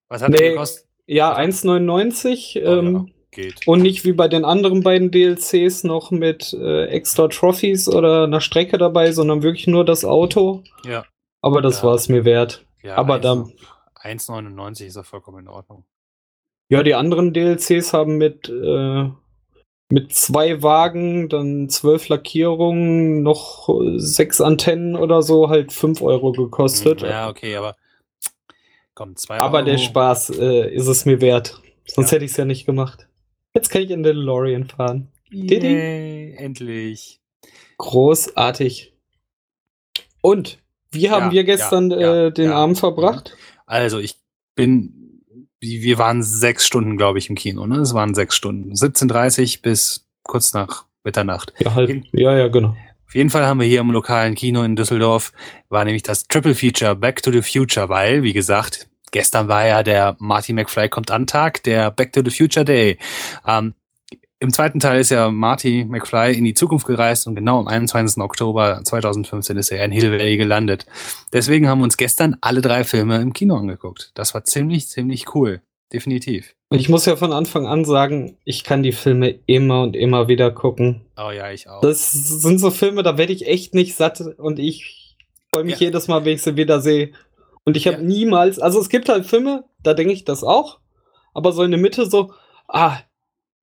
Was hat Nee, der gekostet? Ja, 1,99 Oh, ähm, ja, geht. und nicht wie bei den anderen beiden DLCs noch mit äh, extra Trophies oder einer Strecke dabei, sondern wirklich nur das Auto. Ja, Aber das Ja. war es mir wert. ja Aber 1 dann- 1,99 ist ja vollkommen in Ordnung. Ja, die anderen DLCs haben mit, äh, mit zwei Wagen, dann zwölf Lackierungen, noch sechs Antennen oder so, halt 5 Euro gekostet. Ja, okay, aber komm, 2 Aber Euro. der Spaß äh, ist es mir wert. Sonst Ja. hätte ich es ja nicht gemacht. Jetzt kann ich in den DeLorean fahren. Yay, endlich. Großartig. Und wie haben Ja, wir gestern ja, ja, äh, den. Abend verbracht? Also, ich bin, wir waren sechs Stunden, glaube ich, im Kino, ne? Es waren sechs Stunden. 17.30 bis kurz nach Mitternacht. Ja. In- Ja, ja, genau. Auf jeden Fall haben wir hier im lokalen Kino in Düsseldorf, war nämlich das Triple Feature Back to the Future, weil, wie gesagt, gestern war ja der Marty McFly kommt an Tag, der Back to the Future Day. Ähm, Im zweiten Teil ist ja Marty McFly in die Zukunft gereist und genau am 21. Oktober 2015 ist er in Hill Valley gelandet. Deswegen haben wir uns gestern alle drei Filme im Kino angeguckt. Das war ziemlich, ziemlich cool. Definitiv. Und ich muss ja von Anfang an sagen, ich kann die Filme immer und immer wieder gucken. Oh ja, ich auch. Das sind so Filme, da werde ich echt nicht satt und ich freue mich Ja. jedes Mal, wenn ich sie wieder sehe. Und ich habe Ja. niemals, also es gibt halt Filme, da denke ich das auch, aber so in der Mitte so, ah,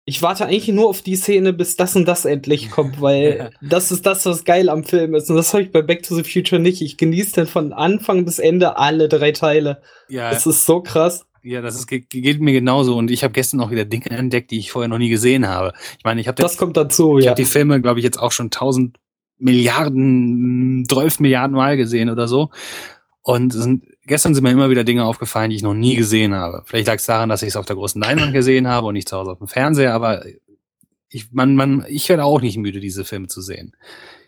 ich warte eigentlich nur auf die Szene, bis das und das endlich kommt, weil das ist das, was geil am Film ist. Und das habe ich bei Back to the Future nicht. Ich genieße dann von Anfang bis Ende alle drei Teile. ja, Das ist so krass. ja, das ist, geht, geht mir genauso. Und ich habe gestern auch wieder Dinge entdeckt, die ich vorher noch nie gesehen habe. Ich meine, ich habe Das kommt dazu, Ich ja. habe die Filme, glaube ich, jetzt auch schon tausend Milliarden, 12 Milliarden Mal gesehen oder so. Und sind, gestern sind mir immer wieder Dinge aufgefallen, die ich noch nie gesehen habe. Vielleicht lag es daran, dass ich es auf der großen Leinwand gesehen habe und nicht zu Hause auf dem Fernseher, aber ich, man, man, ich werde auch nicht müde, diese Filme zu sehen.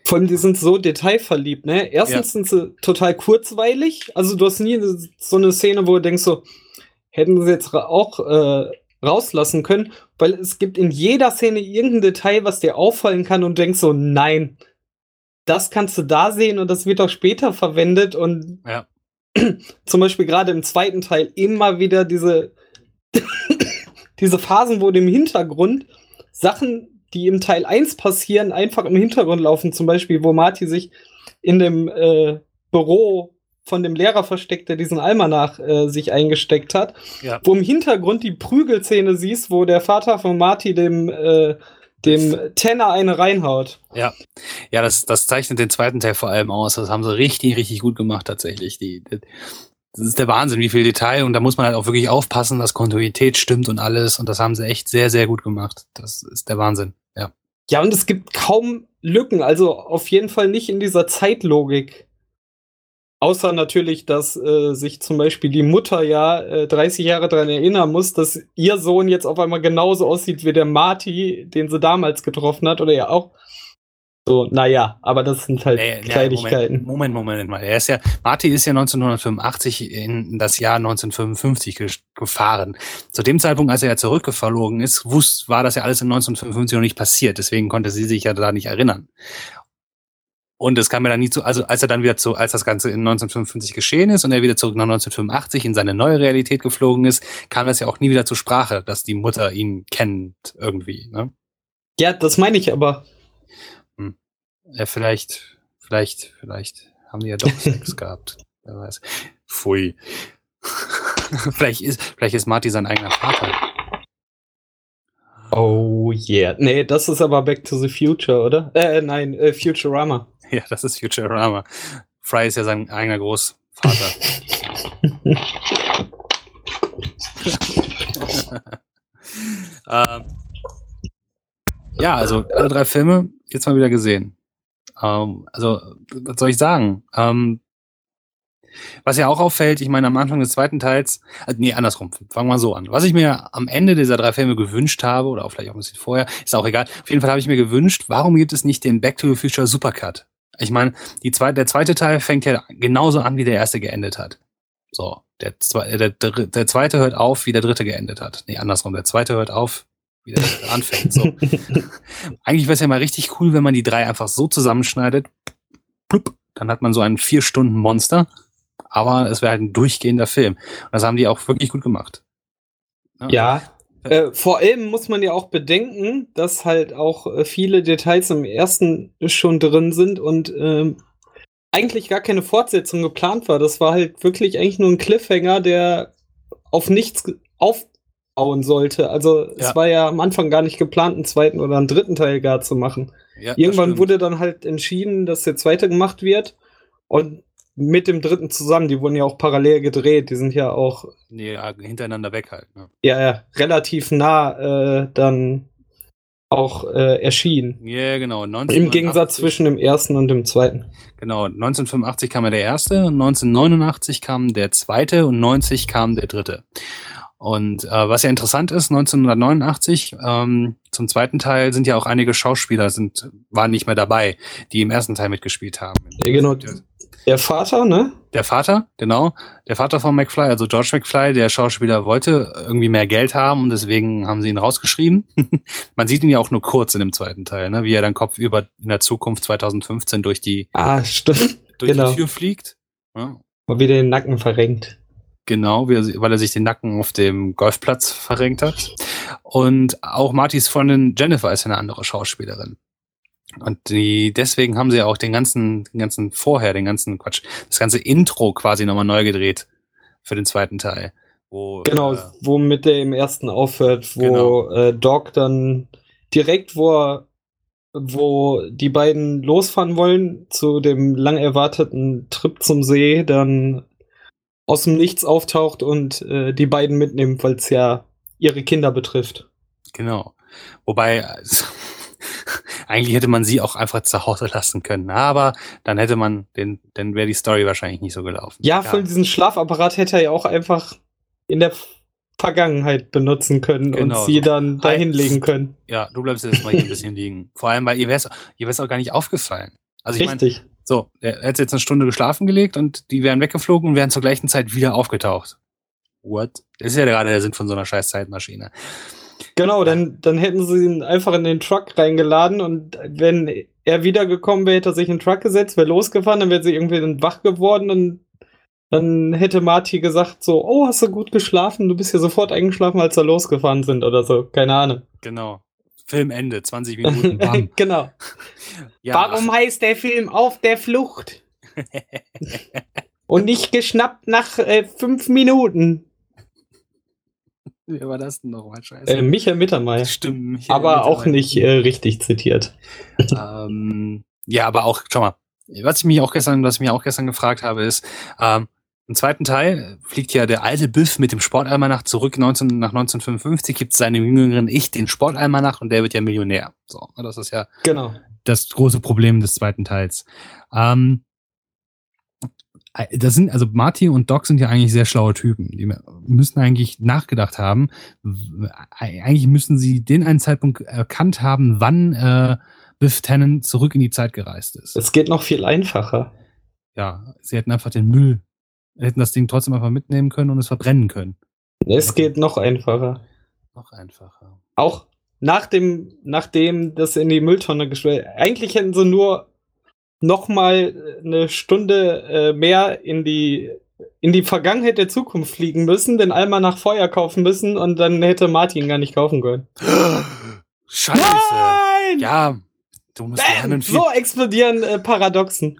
Vor allem, die sind so detailverliebt, ne? Erstens sind sie total kurzweilig. Also du hast nie so eine Szene, wo du denkst so, hätten sie jetzt auch äh, rauslassen können, weil es gibt in jeder Szene irgendein Detail, was dir auffallen kann und denkst so, nein, das kannst du da sehen und das wird auch später verwendet und Ja. zum Beispiel gerade im zweiten Teil immer wieder diese, diese Phasen, wo im Hintergrund Sachen, die im Teil 1 passieren, einfach im Hintergrund laufen. Zum Beispiel, wo Marty sich in dem äh, Büro von dem Lehrer versteckt, der diesen Almanach äh, sich eingesteckt hat. Ja. Wo im Hintergrund die Prügelszene siehst, wo der Vater von Marty dem, äh, dem Tenner eine reinhaut. Ja, ja, das, das zeichnet den zweiten Teil vor allem aus. Das haben sie richtig, richtig gut gemacht tatsächlich. Die, die, das ist der Wahnsinn, wie viel Detail. Und da muss man halt auch wirklich aufpassen, dass Kontinuität stimmt und alles. Und das haben sie echt sehr, sehr gut gemacht. Das ist der Wahnsinn. Ja. Ja, und es gibt kaum Lücken, also auf jeden Fall nicht in dieser Zeitlogik. Außer natürlich, dass äh, sich zum Beispiel die Mutter ja äh, 30 Jahre daran erinnern muss, dass ihr Sohn jetzt auf einmal genauso aussieht wie der Marty, den sie damals getroffen hat, oder ja auch. So, naja, aber das sind halt nee, Kleinigkeiten. Moment, Moment, Moment mal. Er ist ja, Marty ist ja 1985 in das Jahr 1955 ge gefahren. Zu dem Zeitpunkt, als er ja zurückgeflogen ist, wusste, war das ja alles in 1955 noch nicht passiert. Deswegen konnte sie sich ja da nicht erinnern. Und es kam mir dann nie zu, also als er dann wieder zu, als das Ganze in 1955 geschehen ist und er wieder zurück nach 1985 in seine neue Realität geflogen ist, kam das ja auch nie wieder zur Sprache, dass die Mutter ihn kennt irgendwie. Ne? Ja, das meine ich aber. Ja, vielleicht, vielleicht, vielleicht haben die ja doch Sex gehabt. Wer weiß. Pfui. vielleicht ist, vielleicht ist Marty sein eigener Vater. Oh yeah. Nee, das ist aber Back to the Future, oder? Äh, nein, äh, Futurama. Ja, das ist Futurama. Fry ist ja sein eigener Großvater. ähm, ja, also alle drei Filme jetzt mal wieder gesehen. Ähm, also, was soll ich sagen? Ähm, was ja auch auffällt, ich meine, am Anfang des zweiten Teils, also, nee, andersrum, fangen wir so an. Was ich mir am Ende dieser drei Filme gewünscht habe, oder auch vielleicht auch ein bisschen vorher, ist auch egal. Auf jeden Fall habe ich mir gewünscht, warum gibt es nicht den Back to the Future Supercut? Ich meine, die zweite, der zweite Teil fängt ja genauso an, wie der erste geendet hat. So, der, zwe der, der, der zweite hört auf, wie der dritte geendet hat. Nee, andersrum, der zweite hört auf, wie der dritte anfängt. So. Eigentlich wäre es ja mal richtig cool, wenn man die drei einfach so zusammenschneidet. Plupp, dann hat man so ein vier Stunden Monster. Aber es wäre halt ein durchgehender Film. Und das haben die auch wirklich gut gemacht. Ja. Äh, vor allem muss man ja auch bedenken, dass halt auch äh, viele Details im ersten schon drin sind und ähm, eigentlich gar keine Fortsetzung geplant war. Das war halt wirklich eigentlich nur ein Cliffhanger, der auf nichts aufbauen sollte. Also Ja. es war ja am Anfang gar nicht geplant, einen zweiten oder einen dritten Teil gar zu machen. Ja, Irgendwann wurde dann halt entschieden, dass der zweite gemacht wird und mit dem dritten zusammen, die wurden ja auch parallel gedreht, die sind ja auch Nee, ja, hintereinander weg halt. Ne? ja, ja relativ nah äh, dann auch äh, erschienen. Ja, genau. Im Gegensatz 1989 zwischen dem ersten und dem zweiten. Genau, 1985 kam ja der erste, 1989 kam der zweite und 90 kam der dritte. Und äh, was ja interessant ist, 1989 ähm, zum zweiten Teil sind ja auch einige Schauspieler sind waren nicht mehr dabei, die im ersten Teil mitgespielt haben. Ja, genau. Der Vater, ne? Der Vater, genau, der Vater von McFly, also George McFly, der Schauspieler wollte irgendwie mehr Geld haben und deswegen haben sie ihn rausgeschrieben. Man sieht ihn ja auch nur kurz in dem zweiten Teil, ne, wie er dann kopfüber in der Zukunft 2015 durch die Ah, stimmt. durch Genau. die Tür fliegt. Ja, Mal wieder den Nacken verrenkt. Genau, weil er sich den Nacken auf dem Golfplatz verrenkt hat. Und auch Martys Freundin Jennifer ist eine andere Schauspielerin. Und die, deswegen haben sie auch den ganzen, den ganzen vorher, den ganzen Quatsch, das ganze Intro quasi nochmal neu gedreht für den zweiten Teil. Wo, Genau, äh, womit der im ersten aufhört, wo Genau. äh, Doc dann direkt, wo er, wo die beiden losfahren wollen zu dem lang erwarteten Trip zum See, dann aus dem Nichts auftaucht und äh, die beiden mitnimmt, weil es ja ihre Kinder betrifft. Genau. Wobei, also, eigentlich hätte man sie auch einfach zu Hause lassen können. Aber dann hätte man den, dann wäre die Story wahrscheinlich nicht so gelaufen. Ja, voll diesen Schlafapparat hätte er ja auch einfach in der Vergangenheit benutzen können Genau, und sie dann dahin legen können. Ja, du bleibst jetzt mal hier ein bisschen liegen. Vor allem, weil ihr wär's, ihr wär's auch gar nicht aufgefallen. Also ich Richtig. so, er hätte jetzt eine Stunde geschlafen gelegt und die wären weggeflogen und wären zur gleichen Zeit wieder aufgetaucht. What? Das ist ja gerade der Sinn von so einer scheiß Zeitmaschine. Genau, dann, dann hätten sie ihn einfach in den Truck reingeladen und wenn er wiedergekommen wäre, hätte er sich in den Truck gesetzt, wäre losgefahren, dann wäre sie irgendwie dann wach geworden und dann hätte Marty gesagt so, oh, hast du gut geschlafen? Du bist ja sofort eingeschlafen, als wir losgefahren sind oder so. Keine Ahnung. Genau. Filmende, 20 Minuten. Genau. Ja, Warum heißt der Film Auf der Flucht? und nicht geschnappt nach äh, fünf Minuten. Wie war das denn nochmal? Scheiße. Äh, Michael Mittermeier. Stimmt. Michael Aber auch Mittermeier. nicht äh, richtig zitiert. ähm, ja, aber auch, schau mal, was ich mich auch gestern, was ich mir auch gestern gefragt habe, ist, ähm, Im zweiten Teil fliegt ja der alte Biff mit dem Sportalmanach zurück 19, nach 1955, gibt seinem jüngeren Ich den Sportalmanach und der wird ja Millionär. So, das ist ja Genau. das große Problem des zweiten Teils. Ähm, das sind, also Marty und Doc sind ja eigentlich sehr schlaue Typen. Die müssen eigentlich nachgedacht haben. W- Eigentlich müssen sie den einen Zeitpunkt erkannt haben, wann äh, Biff Tannen zurück in die Zeit gereist ist. Es geht noch viel einfacher. Ja, sie hätten einfach den Müll, hätten das Ding trotzdem einfach mitnehmen können und es verbrennen können. Es geht noch einfacher. Noch einfacher. Auch nach dem, nachdem das in die Mülltonne geschwellt. Eigentlich hätten sie nur noch mal eine Stunde äh, mehr in die in die Vergangenheit der Zukunft fliegen müssen, den Alma nach Feuer kaufen müssen und dann hätte Martin gar nicht kaufen können. Scheiße. Nein! Ja, du musst Bam! lernen, viel, So explodieren äh, Paradoxen.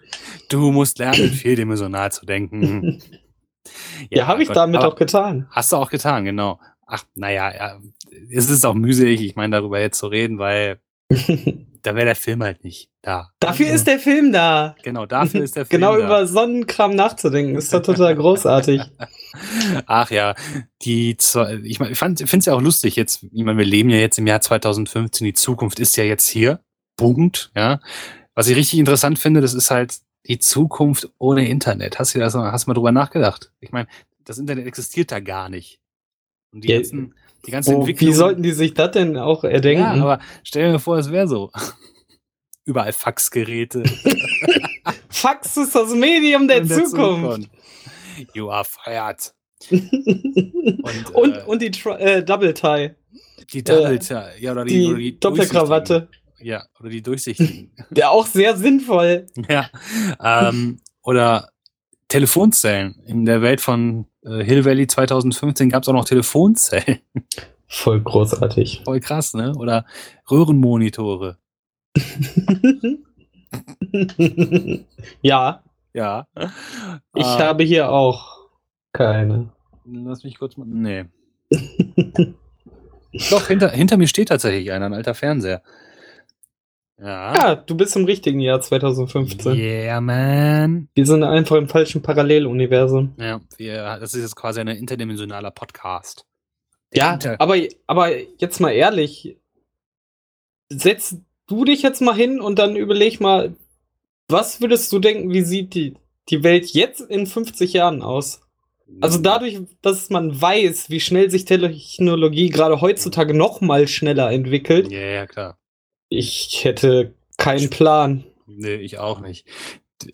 du musst lernen, vierdimensional zu denken. Ja, habe ich Gott, damit auch getan. Hast du auch getan, genau. Ach, naja, ja, es ist auch mühselig, ich meine, darüber jetzt zu reden, weil da wäre der Film halt nicht da. Dafür ist der Film da. Genau, dafür ist der Film Genau da. über Sonnenkram nachzudenken, ist doch total großartig. Ach ja, die zwei, ich meine, ich finde es ja auch lustig jetzt, ich meine, wir leben ja jetzt im Jahr 2015, die Zukunft ist ja jetzt hier, Punkt, ja. Was ich richtig interessant finde, das ist halt die Zukunft ohne Internet. Hast du das, hast du mal drüber nachgedacht? Ich meine, das Internet existiert da gar nicht. Und die Ja, ganzen, die ganze Wo, Entwicklung. wie sollten die sich das denn auch erdenken? Ja, aber stell dir mir vor, es wäre so. Überall Faxgeräte. Fax ist das Medium der, in Zukunft. You are fired. und, Und, äh, und, die Tr äh, Double Tie, Die Double ja, oder die, die, die Doppelkrawatte. Ja, oder die durchsichtigen. Der auch sehr sinnvoll. ja. Ähm, oder Telefonzellen. In der Welt von äh, Hill Valley 2015 gab es auch noch Telefonzellen. Voll großartig. Voll krass, ne? Oder Röhrenmonitore. ja, Ja. ich Äh, habe hier auch keine. Lass mich kurz mal. Nee. Doch, hinter, hinter mir steht tatsächlich einer, ein alter Fernseher. Ja. Ja, du bist im richtigen Jahr 2015. Yeah, man. Wir sind einfach im falschen Paralleluniversum. Ja, wir, das ist jetzt quasi ein interdimensionaler Podcast. Ja, Inter- aber, aber jetzt mal ehrlich. Setz du dich jetzt mal hin und dann überleg mal, was würdest du denken, wie sieht die, die Welt jetzt in 50 Jahren aus? Also dadurch, dass man weiß, wie schnell sich Technologie gerade heutzutage noch mal schneller entwickelt, Ja, ja, klar. Ich hätte keinen Plan. Nee, ich auch nicht.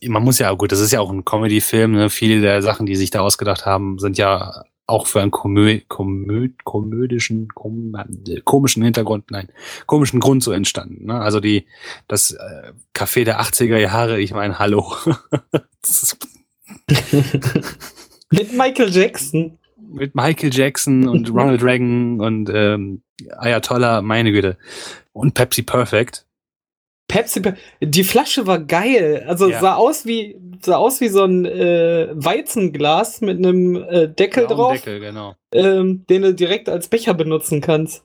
Man muss ja, gut, das ist ja auch ein Comedy-Film, ne? Viele der Sachen, die sich da ausgedacht haben, sind ja auch für einen komö komö komödischen, kom komischen Hintergrund, nein, komischen Grund so entstanden. Ne? Also die, das äh, Café der 80er Jahre, ich meine, hallo. Mit Michael Jackson. Mit Michael Jackson und Ronald Reagan und ähm, Ayatollah, meine Güte. Und Pepsi Perfect. Pepsi, Pe- die Flasche war geil. Also Ja. sah aus wie sah aus wie so ein äh, Weizenglas mit einem äh, Deckel drauf, Deckel, genau. ähm, den du direkt als Becher benutzen kannst.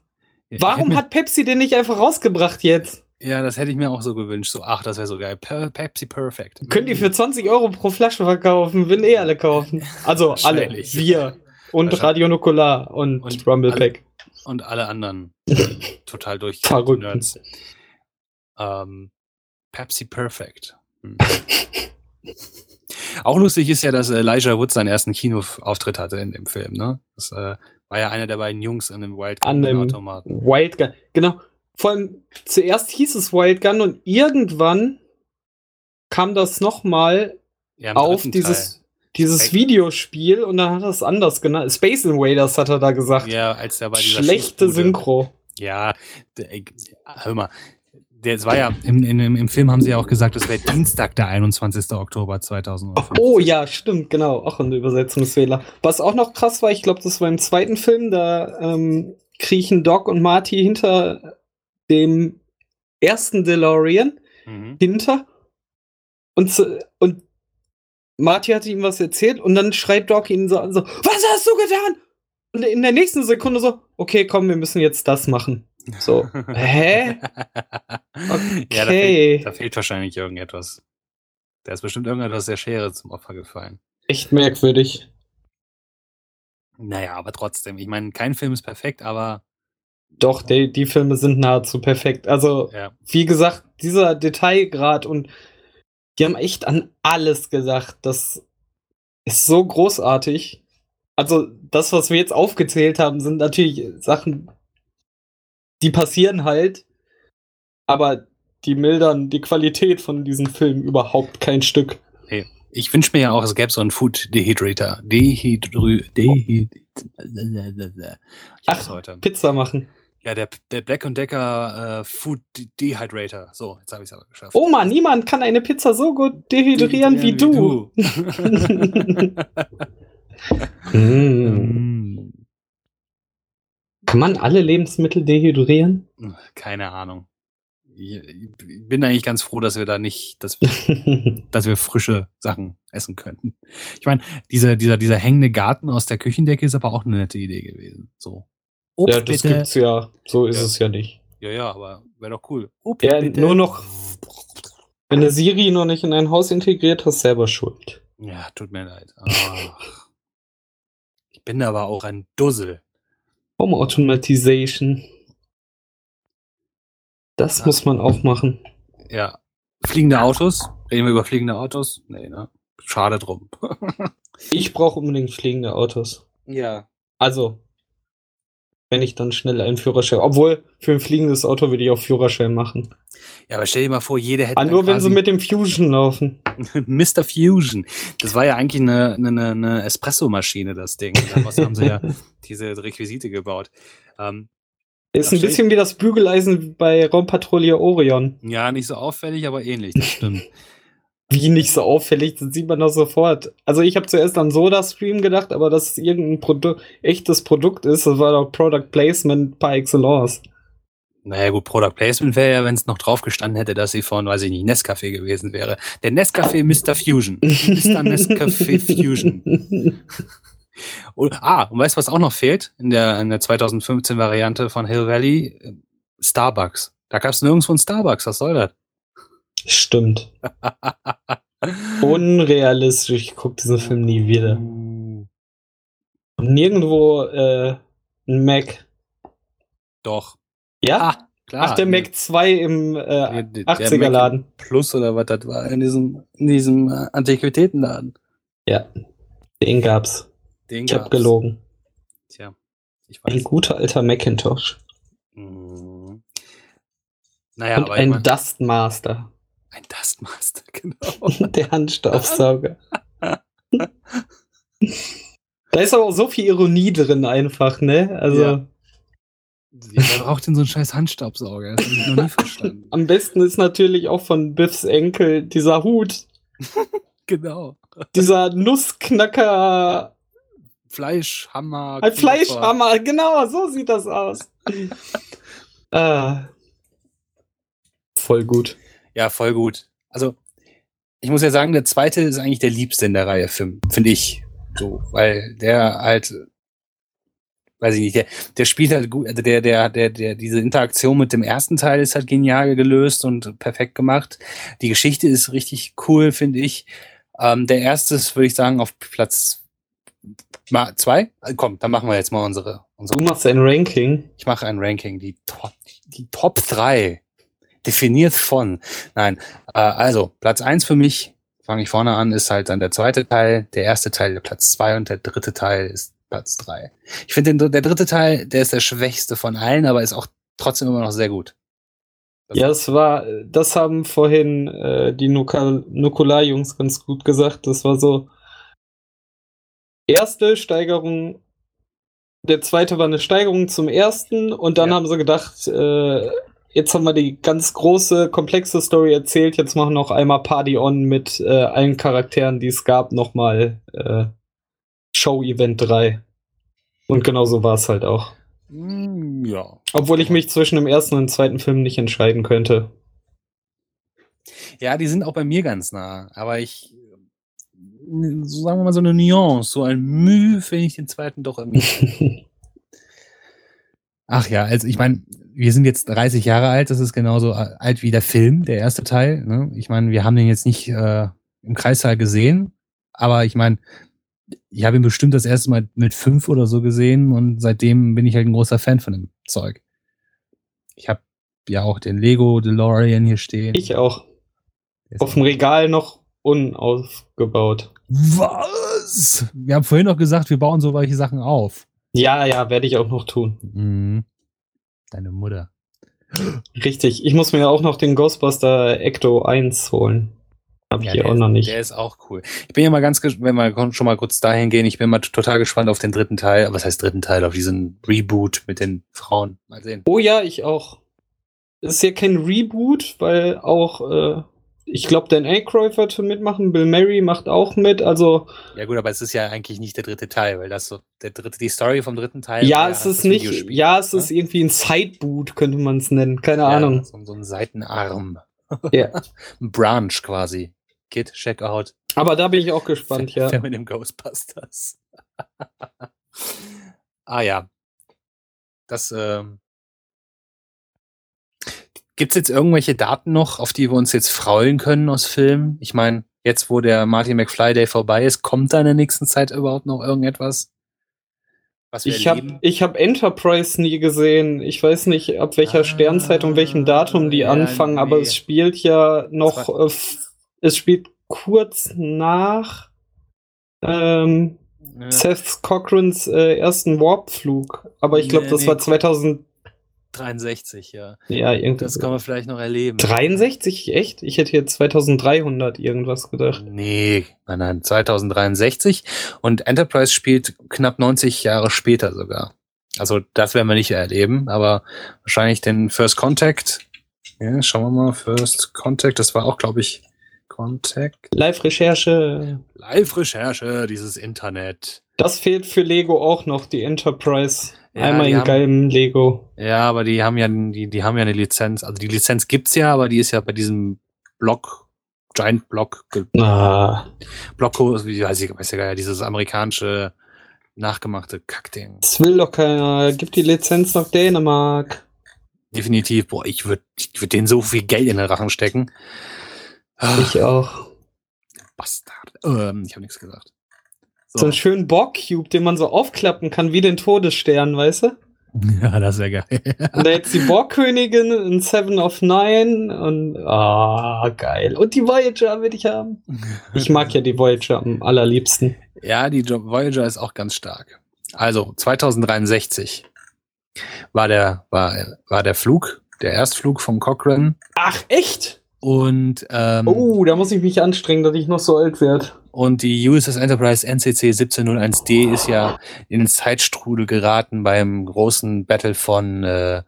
Ich Warum hat Pepsi den nicht einfach rausgebracht jetzt? Ja, das hätte ich mir auch so gewünscht. So, ach, das wäre so geil. Pe Pepsi Perfect. Können die für 20 Euro pro Flasche verkaufen? Würden eh alle kaufen. Also alle. Wir. Und Wahrscheinlich. Radio Nukular und, Und Rumblepack. Und alle anderen. total durch Verrückt. Nerds. Ähm, Pepsi Perfect. Hm. Auch lustig ist ja, dass Elijah Wood seinen ersten Kinoauftritt hatte in dem Film. Ne? Das äh, war ja einer der beiden Jungs an dem Wild An dem Automaten. Wildgun. Genau. Vor allem zuerst hieß es Wildgun und irgendwann kam das nochmal Ja, auf dieses, dieses Videospiel und dann hat er es anders genannt. Space Invaders hat er da gesagt. Ja, als der bei dieser Schlechte Synchro. Ja, ey, hör mal. Der, es war ja, im, im, im Film haben sie ja auch gesagt, es wäre Dienstag, der 21. Oktober 2005. Oh ja, stimmt, genau. Auch ein Übersetzungsfehler. Was auch noch krass war, ich glaube, das war im zweiten Film, da ähm, kriechen Doc und Marty hinter dem ersten DeLorean Mhm. hinter und, und Marty hat ihm was erzählt und dann schreit Doc ihn so an, so, was hast du getan? Und in der nächsten Sekunde so, okay, komm, wir müssen jetzt das machen. So, hä? Ja, da Okay. fehlt, da fehlt wahrscheinlich irgendetwas. Da ist bestimmt irgendetwas sehr Schweres zum Opfer gefallen. echt merkwürdig. Naja, aber trotzdem. Ich meine, kein Film ist perfekt, aber. Doch, die, die Filme sind nahezu perfekt. Also, Ja. wie gesagt, dieser Detailgrad und die haben echt an alles gedacht. Das ist so großartig. Also, das, was wir jetzt aufgezählt haben, sind natürlich Sachen, die passieren halt, aber die mildern die Qualität von diesem Film überhaupt kein Stück. Ich wünsche mir ja auch, es gäbe so einen Food Dehydrator. Dehydrü. Dehyd. Ach. heute. Pizza machen. Ja, der, der Black Decker äh, Food De- Dehydrator. So, jetzt habe ich es aber geschafft. Oma, niemand kann eine Pizza so gut dehydrieren wie du. Hm. Mm, Kann man alle Lebensmittel dehydrieren? Keine Ahnung. Ich ich bin eigentlich ganz froh, dass wir da nicht, dass wir, dass wir frische Sachen essen könnten. Ich meine, dieser, dieser, dieser hängende Garten aus der Küchendecke ist aber auch eine nette Idee gewesen. So. Obst ja, das bitte. gibt's ja. So ist Ja. es ja nicht. Ja, ja, aber wäre doch cool. Obst Ja, bitte. nur noch- Wenn du Siri noch nicht in ein Haus integriert hast, selber schuld. Ja, tut mir leid. Ach. Ich bin aber auch ein Dussel. Home Automatization. Das Ja. muss man auch machen. Ja. Fliegende Autos? Reden wir über fliegende Autos? Nee, ne? Schade drum. Ich brauche unbedingt fliegende Autos. ja. Also, wenn ich dann schnell einen Führerschein. Obwohl, für ein fliegendes Auto würde ich auch Führerschein machen. Ja, aber stell dir mal vor, jeder hätte. Ah, nur wenn sie mit dem Fusion laufen. Mr. Fusion. Das war ja eigentlich eine, eine, eine Espresso-Maschine, das Ding. Daraus haben sie ja diese Requisite gebaut. Ähm, Ist ein bisschen wie das Bügeleisen bei Raumpatrouille Orion. ja, nicht so auffällig, aber ähnlich, das stimmt. Wie nicht so auffällig, das sieht man doch sofort. Also ich habe zuerst an Soda-Stream gedacht, aber dass es irgendein Produ echtes Produkt ist, das war doch Product Placement par excellence. Naja, gut, Product Placement wäre ja, wenn es noch drauf gestanden hätte, dass sie von, weiß ich nicht, Nescafé gewesen wäre. Der Nescafé Mr. Fusion. Mr. Nescafé Fusion. Und, ah, und weißt du, was auch noch fehlt in der, in der 2015 Variante von Hill Valley? Starbucks. Da gab es nirgendwo ein Starbucks. Was soll das? Stimmt. Unrealistisch. Ich gucke diesen Film nie wieder. Nirgendwo äh, ein Mac. Doch. Ja? Ah, klar. Ach, der Mac 2 im äh, Der- der 80er-Laden. Plus oder was das war in diesem, in diesem äh, Antiquitätenladen. Ja. Den gab's. Den Ich hab gab's. gelogen. Tja, ich Ein weiß. guter alter Macintosh. Mhm. Naja, Und aber ich ein mein, Dustmaster. Ein Dustmaster, genau. Der Handstaubsauger. da ist aber auch so viel Ironie drin einfach, ne? Also Ja. Wer braucht denn so einen scheiß Handstaubsauger? Das habe ich noch nie verstanden. am besten ist natürlich auch von Biffs Enkel dieser Hut. Genau. Dieser Nussknacker. Fleischhammer. Ein. Fleischhammer, genau, so sieht das aus. ah. Voll gut. Ja, voll gut. Also, ich muss ja sagen, der zweite ist eigentlich der liebste in der Reihe, finde ich. So, weil der halt, weiß ich nicht, der, der spielt halt gut, also der, der, der, der, diese Interaktion mit dem ersten Teil ist halt genial gelöst und perfekt gemacht. Die Geschichte ist richtig cool, finde ich. Ähm, der erste ist, würde ich sagen, auf Platz mal zwei. Äh, Komm, dann machen wir jetzt mal unsere, unsere Du machst ein Ranking. ich mache ein Ranking, die Top, die Top 3. Definiert von. Nein, äh, also Platz eins für mich, fange ich vorne an, ist halt dann der zweite Teil, der erste Teil der Platz zwei und der dritte Teil ist Platz drei. Ich finde den der dritte Teil, der ist der schwächste von allen, aber ist auch trotzdem immer noch sehr gut. Das- Ja, es war, das haben vorhin äh, die Nukular-Jungs ganz gut gesagt. Das war so erste Steigerung, der zweite war eine Steigerung zum ersten und dann Ja. haben sie gedacht, äh, jetzt haben wir die ganz große, komplexe Story erzählt, jetzt machen wir noch einmal Party On mit äh, allen Charakteren, die es gab, nochmal äh, Show-Event 3. Und genau so war es halt auch. Mm, ja. Obwohl ich mich zwischen dem ersten und dem zweiten Film nicht entscheiden könnte. Ja, die sind auch bei mir ganz nah, aber ich, äh, so sagen wir mal so eine Nuance, so ein Mühe finde ich den zweiten doch irgendwie. Ach ja, also ich meine, wir sind jetzt 30 Jahre alt, das ist genauso alt wie der Film, der erste Teil. Ne? Ich meine, wir haben den jetzt nicht äh, im Kreissaal gesehen, Aber ich meine, ich habe ihn bestimmt das erste Mal mit fünf oder so gesehen und seitdem bin ich halt ein großer Fan von dem Zeug. Ich habe ja auch den Lego DeLorean hier stehen. Ich auch. Auf dem Regal noch unaufgebaut. Was? Wir haben vorhin noch gesagt, wir bauen so welche Sachen auf. Ja, ja, werde ich auch noch tun. Mhm. Deine Mutter. Richtig. Ich muss mir auch noch den Ghostbuster Ecto 1 holen. Hab ich Ja, hier auch ist- noch nicht. Der ist auch cool. Ich bin ja mal ganz, wenn wir schon mal kurz dahin gehen, ich bin mal total gespannt auf den dritten Teil. Was heißt dritten Teil? Auf diesen Reboot mit den Frauen. Mal sehen. Oh ja, ich auch. Das ist ja kein Reboot, weil auch, äh, ich glaube, Dan Aykroyd wird mitmachen, Bill Murray macht auch mit, also Ja gut, aber es ist ja eigentlich nicht der dritte Teil, weil das so der dritte, die Story vom dritten Teil. ja, es ist nicht, Videospiel, ja, es ne? ist irgendwie ein Sideboot, könnte man es nennen, keine Ja, Ahnung. So, so ein Seitenarm. Ja. Ein Branch quasi. Kid, check out. Aber da bin ich auch gespannt, ja. Wer mit dem Ghostbusters. ah ja. Das, ähm. Gibt es jetzt irgendwelche Daten noch, auf die wir uns jetzt freuen können aus Filmen? Ich meine, jetzt wo der Martin McFly Day vorbei ist, kommt da in der nächsten Zeit überhaupt noch irgendetwas? Was wir Ich habe hab Enterprise nie gesehen. Ich weiß nicht, ab welcher Ah, Sternzeit und welchem Datum die ja, anfangen, aber nee. es spielt ja noch, äh, es spielt kurz nach ähm, Ja. Seth Cochrans äh, ersten Warpflug. Aber ich glaube, Nee, das nee, war 2000, 63, ja. ja, irgendwie. Das können wir vielleicht noch erleben. 63? Echt? Ich hätte hier 2300 irgendwas gedacht. Nee, nein, nein, 2063. Und Enterprise spielt knapp 90 Jahre später sogar. Also das werden wir nicht erleben, aber wahrscheinlich den First Contact. Ja, schauen wir mal, First Contact, das war auch, glaube ich, Contact. Live-Recherche. Live-Recherche, dieses Internet. Das fehlt für Lego auch noch, die Enterprise. Ja, Einmal in haben- geilem Lego. Ja, aber die haben ja, die, die haben ja eine Lizenz. Also die Lizenz gibt's ja, aber die ist ja bei diesem Block, Giant Block, Ah, Blockos, wie weiß ich, weiß ja gar nicht, dieses amerikanische nachgemachte Kackding. das will doch keiner. Gib die Lizenz nach Dänemark. Definitiv, boah, ich würde ich würd denen so viel Geld in den Rachen stecken. Ich auch. Bastard. Ähm, ich habe nichts gesagt. So einen schönen Borg-Cube, den man so aufklappen kann, wie den Todesstern, weißt du? Ja, das wäre geil. Und da jetzt die Borg-Königin in Seven of Nine und ah, geil. Und die Voyager will ich haben. Ich mag ja die Voyager am allerliebsten. Ja, die Voyager ist auch ganz stark. Also 2063 war der war war der Flug, der Erstflug vom Cochrane Ach, echt? und ähm, Oh, da muss ich mich anstrengen, dass ich noch so alt werde. Und die USS Enterprise NCC 1701D ist ja in den Zeitstrudel geraten beim großen Battle von äh,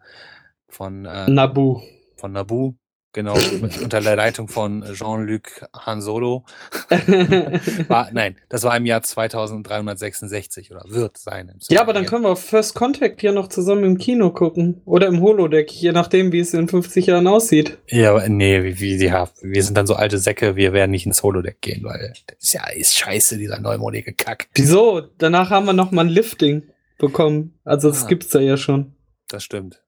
von äh, Nabu. von Naboo, genau mit, unter der Leitung von Jean-Luc Han Solo. War, nein, das war im Jahr 2366 oder wird sein. ja, aber dann können wir auf First Contact hier noch zusammen im Kino gucken. Oder im Holodeck, je nachdem, wie es in 50 Jahren aussieht. Ja, aber nee, wie, wie, ja, wir sind dann so alte Säcke, wir werden nicht ins Holodeck gehen, weil das ist ja ist scheiße, dieser neumodige Kack. Wieso? Danach haben wir noch mal ein Lifting bekommen. Also das Ah. gibt's da ja schon. Das stimmt.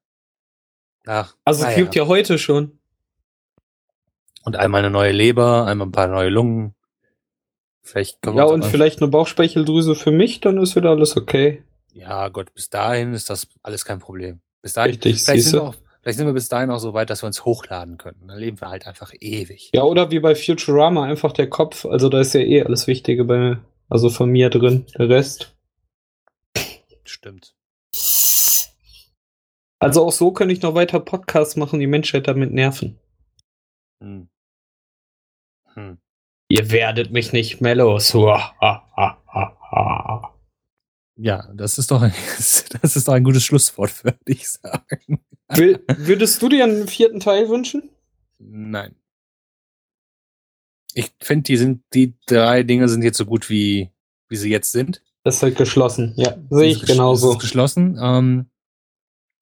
Ach, Also es naja. gibt ja heute schon. Und einmal eine neue Leber, einmal ein paar neue Lungen. Vielleicht Ja, und aber- vielleicht eine Bauchspeicheldrüse für mich, dann ist wieder alles okay. Ja, Gott, bis dahin ist das alles kein Problem. Bis dahin, Richtig, vielleicht sind, auch, vielleicht sind wir bis dahin auch so weit, dass wir uns hochladen können. Dann leben wir halt einfach ewig. Ja, oder wie bei Futurama, einfach der Kopf. Also da ist ja eh alles Wichtige bei, also von mir drin. Der Rest. Stimmt. Also auch so könnte ich noch weiter Podcasts machen, die Menschheit damit nerven. Hm. Hm. Ihr werdet mich nicht mehr los. Ja, das ist doch ein, das ist doch ein gutes Schlusswort, würde ich sagen. Will, würdest du dir einen vierten Teil wünschen? Nein. Ich finde, die sind, die drei Dinge sind jetzt so gut wie, wie sie jetzt sind. Das ist halt geschlossen. Ja, sehe ich genauso. ist geschlossen. Ähm,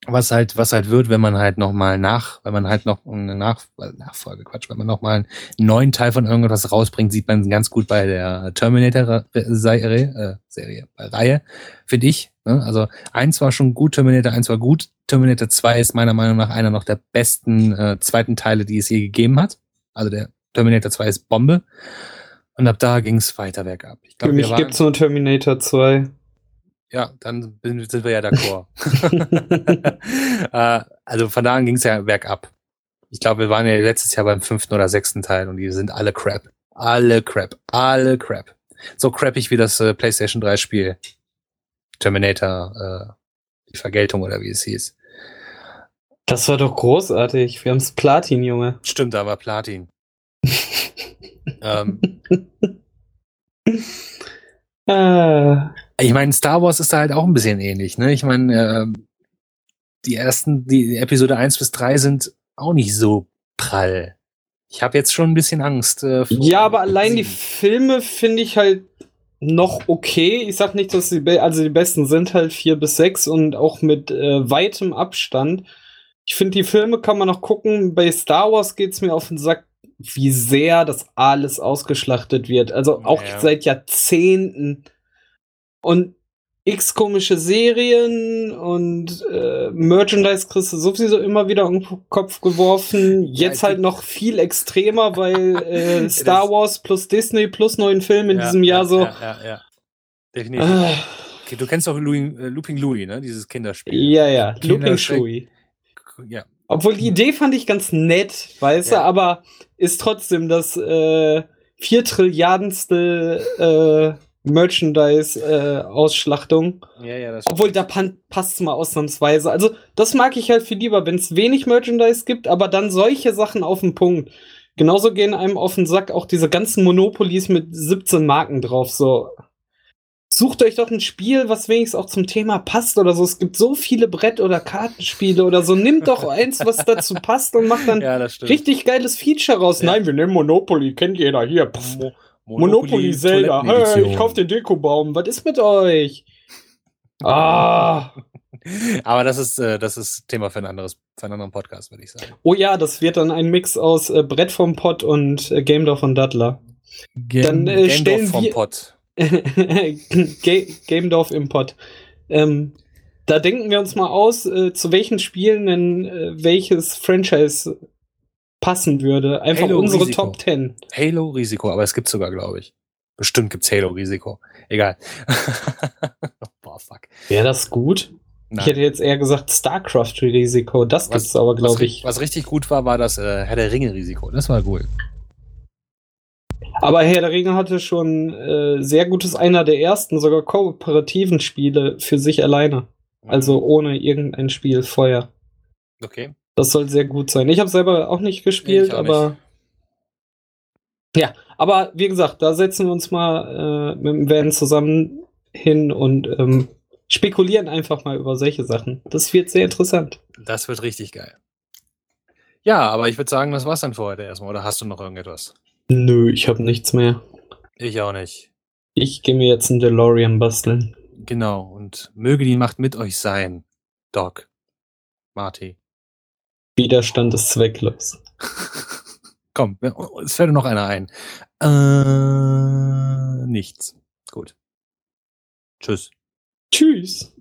was halt, was halt wird, wenn man halt noch mal nach, wenn man halt noch eine nach, äh, Nachfolge, Quatsch, wenn man noch mal einen neuen Teil von irgendwas rausbringt, sieht man ganz gut bei der Terminator-Serie, äh, Serie, bei Reihe, finde ich. Ne? Also eins war schon gut, Terminator 1 war gut, Terminator 2 ist meiner Meinung nach einer noch der besten äh, zweiten Teile, die es je gegeben hat. Also der Terminator 2 ist Bombe. Und ab da ging es weiter bergab. Ich glaub, Für mich gibt es nur Terminator 2. Ja, dann sind wir ja d'accord. äh, also von da an ging es ja bergab. Ich glaube, wir waren ja letztes Jahr beim fünften oder sechsten Teil und die sind alle crap. Alle crap. Alle crap. So crappig wie das äh, PlayStation 3 Spiel. Terminator, äh, die Vergeltung oder wie es hieß. Das war doch großartig. Wir haben's Platin, Junge. Stimmt, da war Platin. ähm, ah. Ich meine, Star Wars ist da halt auch ein bisschen ähnlich, ne? Ich meine, äh, die ersten, die Episode 1 bis 3 sind auch nicht so prall. Ich habe jetzt schon ein bisschen Angst. Äh, ja, aber allein die Filme finde ich halt noch okay. Ich sag nicht, dass die, also die besten sind halt 4 bis 6 und auch mit äh, weitem Abstand. Ich finde, die Filme kann man noch gucken. Bei Star Wars geht's mir auf den Sack, wie sehr das alles ausgeschlachtet wird. Also auch ja. seit Jahrzehnten. Und x komische Serien und äh, Merchandise kriegst du sowieso immer wieder um den Kopf geworfen. Jetzt ja, halt noch viel extremer, weil äh, Star Wars plus Disney plus neuen Film in ja, diesem Jahr so. Ja, ja, ja. Definitiv. Ah. Okay, du kennst auch Louis, äh, Looping Louis, ne? Dieses Kinderspiel. Ja, ja. Looping Louis. Ja. Obwohl die Idee fand ich ganz nett, weißt du, aber ist trotzdem das äh, vier Trilliardenste äh, Merchandise-Ausschlachtung. Äh, ja, ja, das Obwohl, da passt es mal ausnahmsweise. Also, das mag ich halt viel lieber, wenn es wenig Merchandise gibt, aber dann solche Sachen auf den Punkt. Genauso gehen einem auf den Sack auch diese ganzen Monopolies mit 17 Marken drauf. So, sucht euch doch ein Spiel, was wenigstens auch zum Thema passt oder so. Es gibt so viele Brett- oder Kartenspiele oder so. Nimmt doch eins, was dazu passt und macht dann ja, richtig geiles Feature raus. Ja. Nein, wir nehmen Monopoly, kennt jeder hier. Pff. Monopoly, Monopoly Zelda. Hey, ich kauf den Dekobaum. Was ist mit euch? Ah. Aber das ist, äh, das ist Thema für, ein anderes, für einen anderen Podcast, würde ich sagen. Oh ja, das wird dann ein Mix aus äh, Brett vom Pott und äh, Gamedorf und Dattler. Game, dann äh, stellen vom wir Pott. Gamedorf im Pott. Ähm, da denken wir uns mal aus, äh, zu welchen Spielen denn äh, welches Franchise passen würde. Einfach Halo unsere Risiko. Top 10. Halo Risiko, aber es gibt sogar, glaube ich. Bestimmt gibt's Halo Risiko. Egal. Boah, fuck. Wäre das gut? Nein. Ich hätte jetzt eher gesagt StarCraft Risiko. Das was, gibt's aber, glaube ich. Was richtig gut war, war das äh, Herr der Ringe Risiko. Das war cool. Aber Herr der Ringe hatte schon äh, sehr gutes, einer der ersten, sogar kooperativen Spiele für sich alleine. Mhm. Also ohne irgendein Spiel vorher. Okay. Das soll sehr gut sein. Ich habe selber auch nicht gespielt, nee, auch aber. Nicht. Ja, aber wie gesagt, da setzen wir uns mal äh, mit dem Van zusammen hin und ähm, spekulieren einfach mal über solche Sachen. Das wird sehr interessant. Das wird richtig geil. Ja, aber ich würde sagen, das war's dann für heute erstmal. Oder hast du noch irgendetwas? Nö, ich habe nichts mehr. Ich auch nicht. Ich gehe mir jetzt einen DeLorean basteln. Genau, und möge die Macht mit euch sein, Doc. Marty. Widerstand ist zwecklos. Komm, es fällt noch einer ein. Äh, nichts. Gut. Tschüss. Tschüss.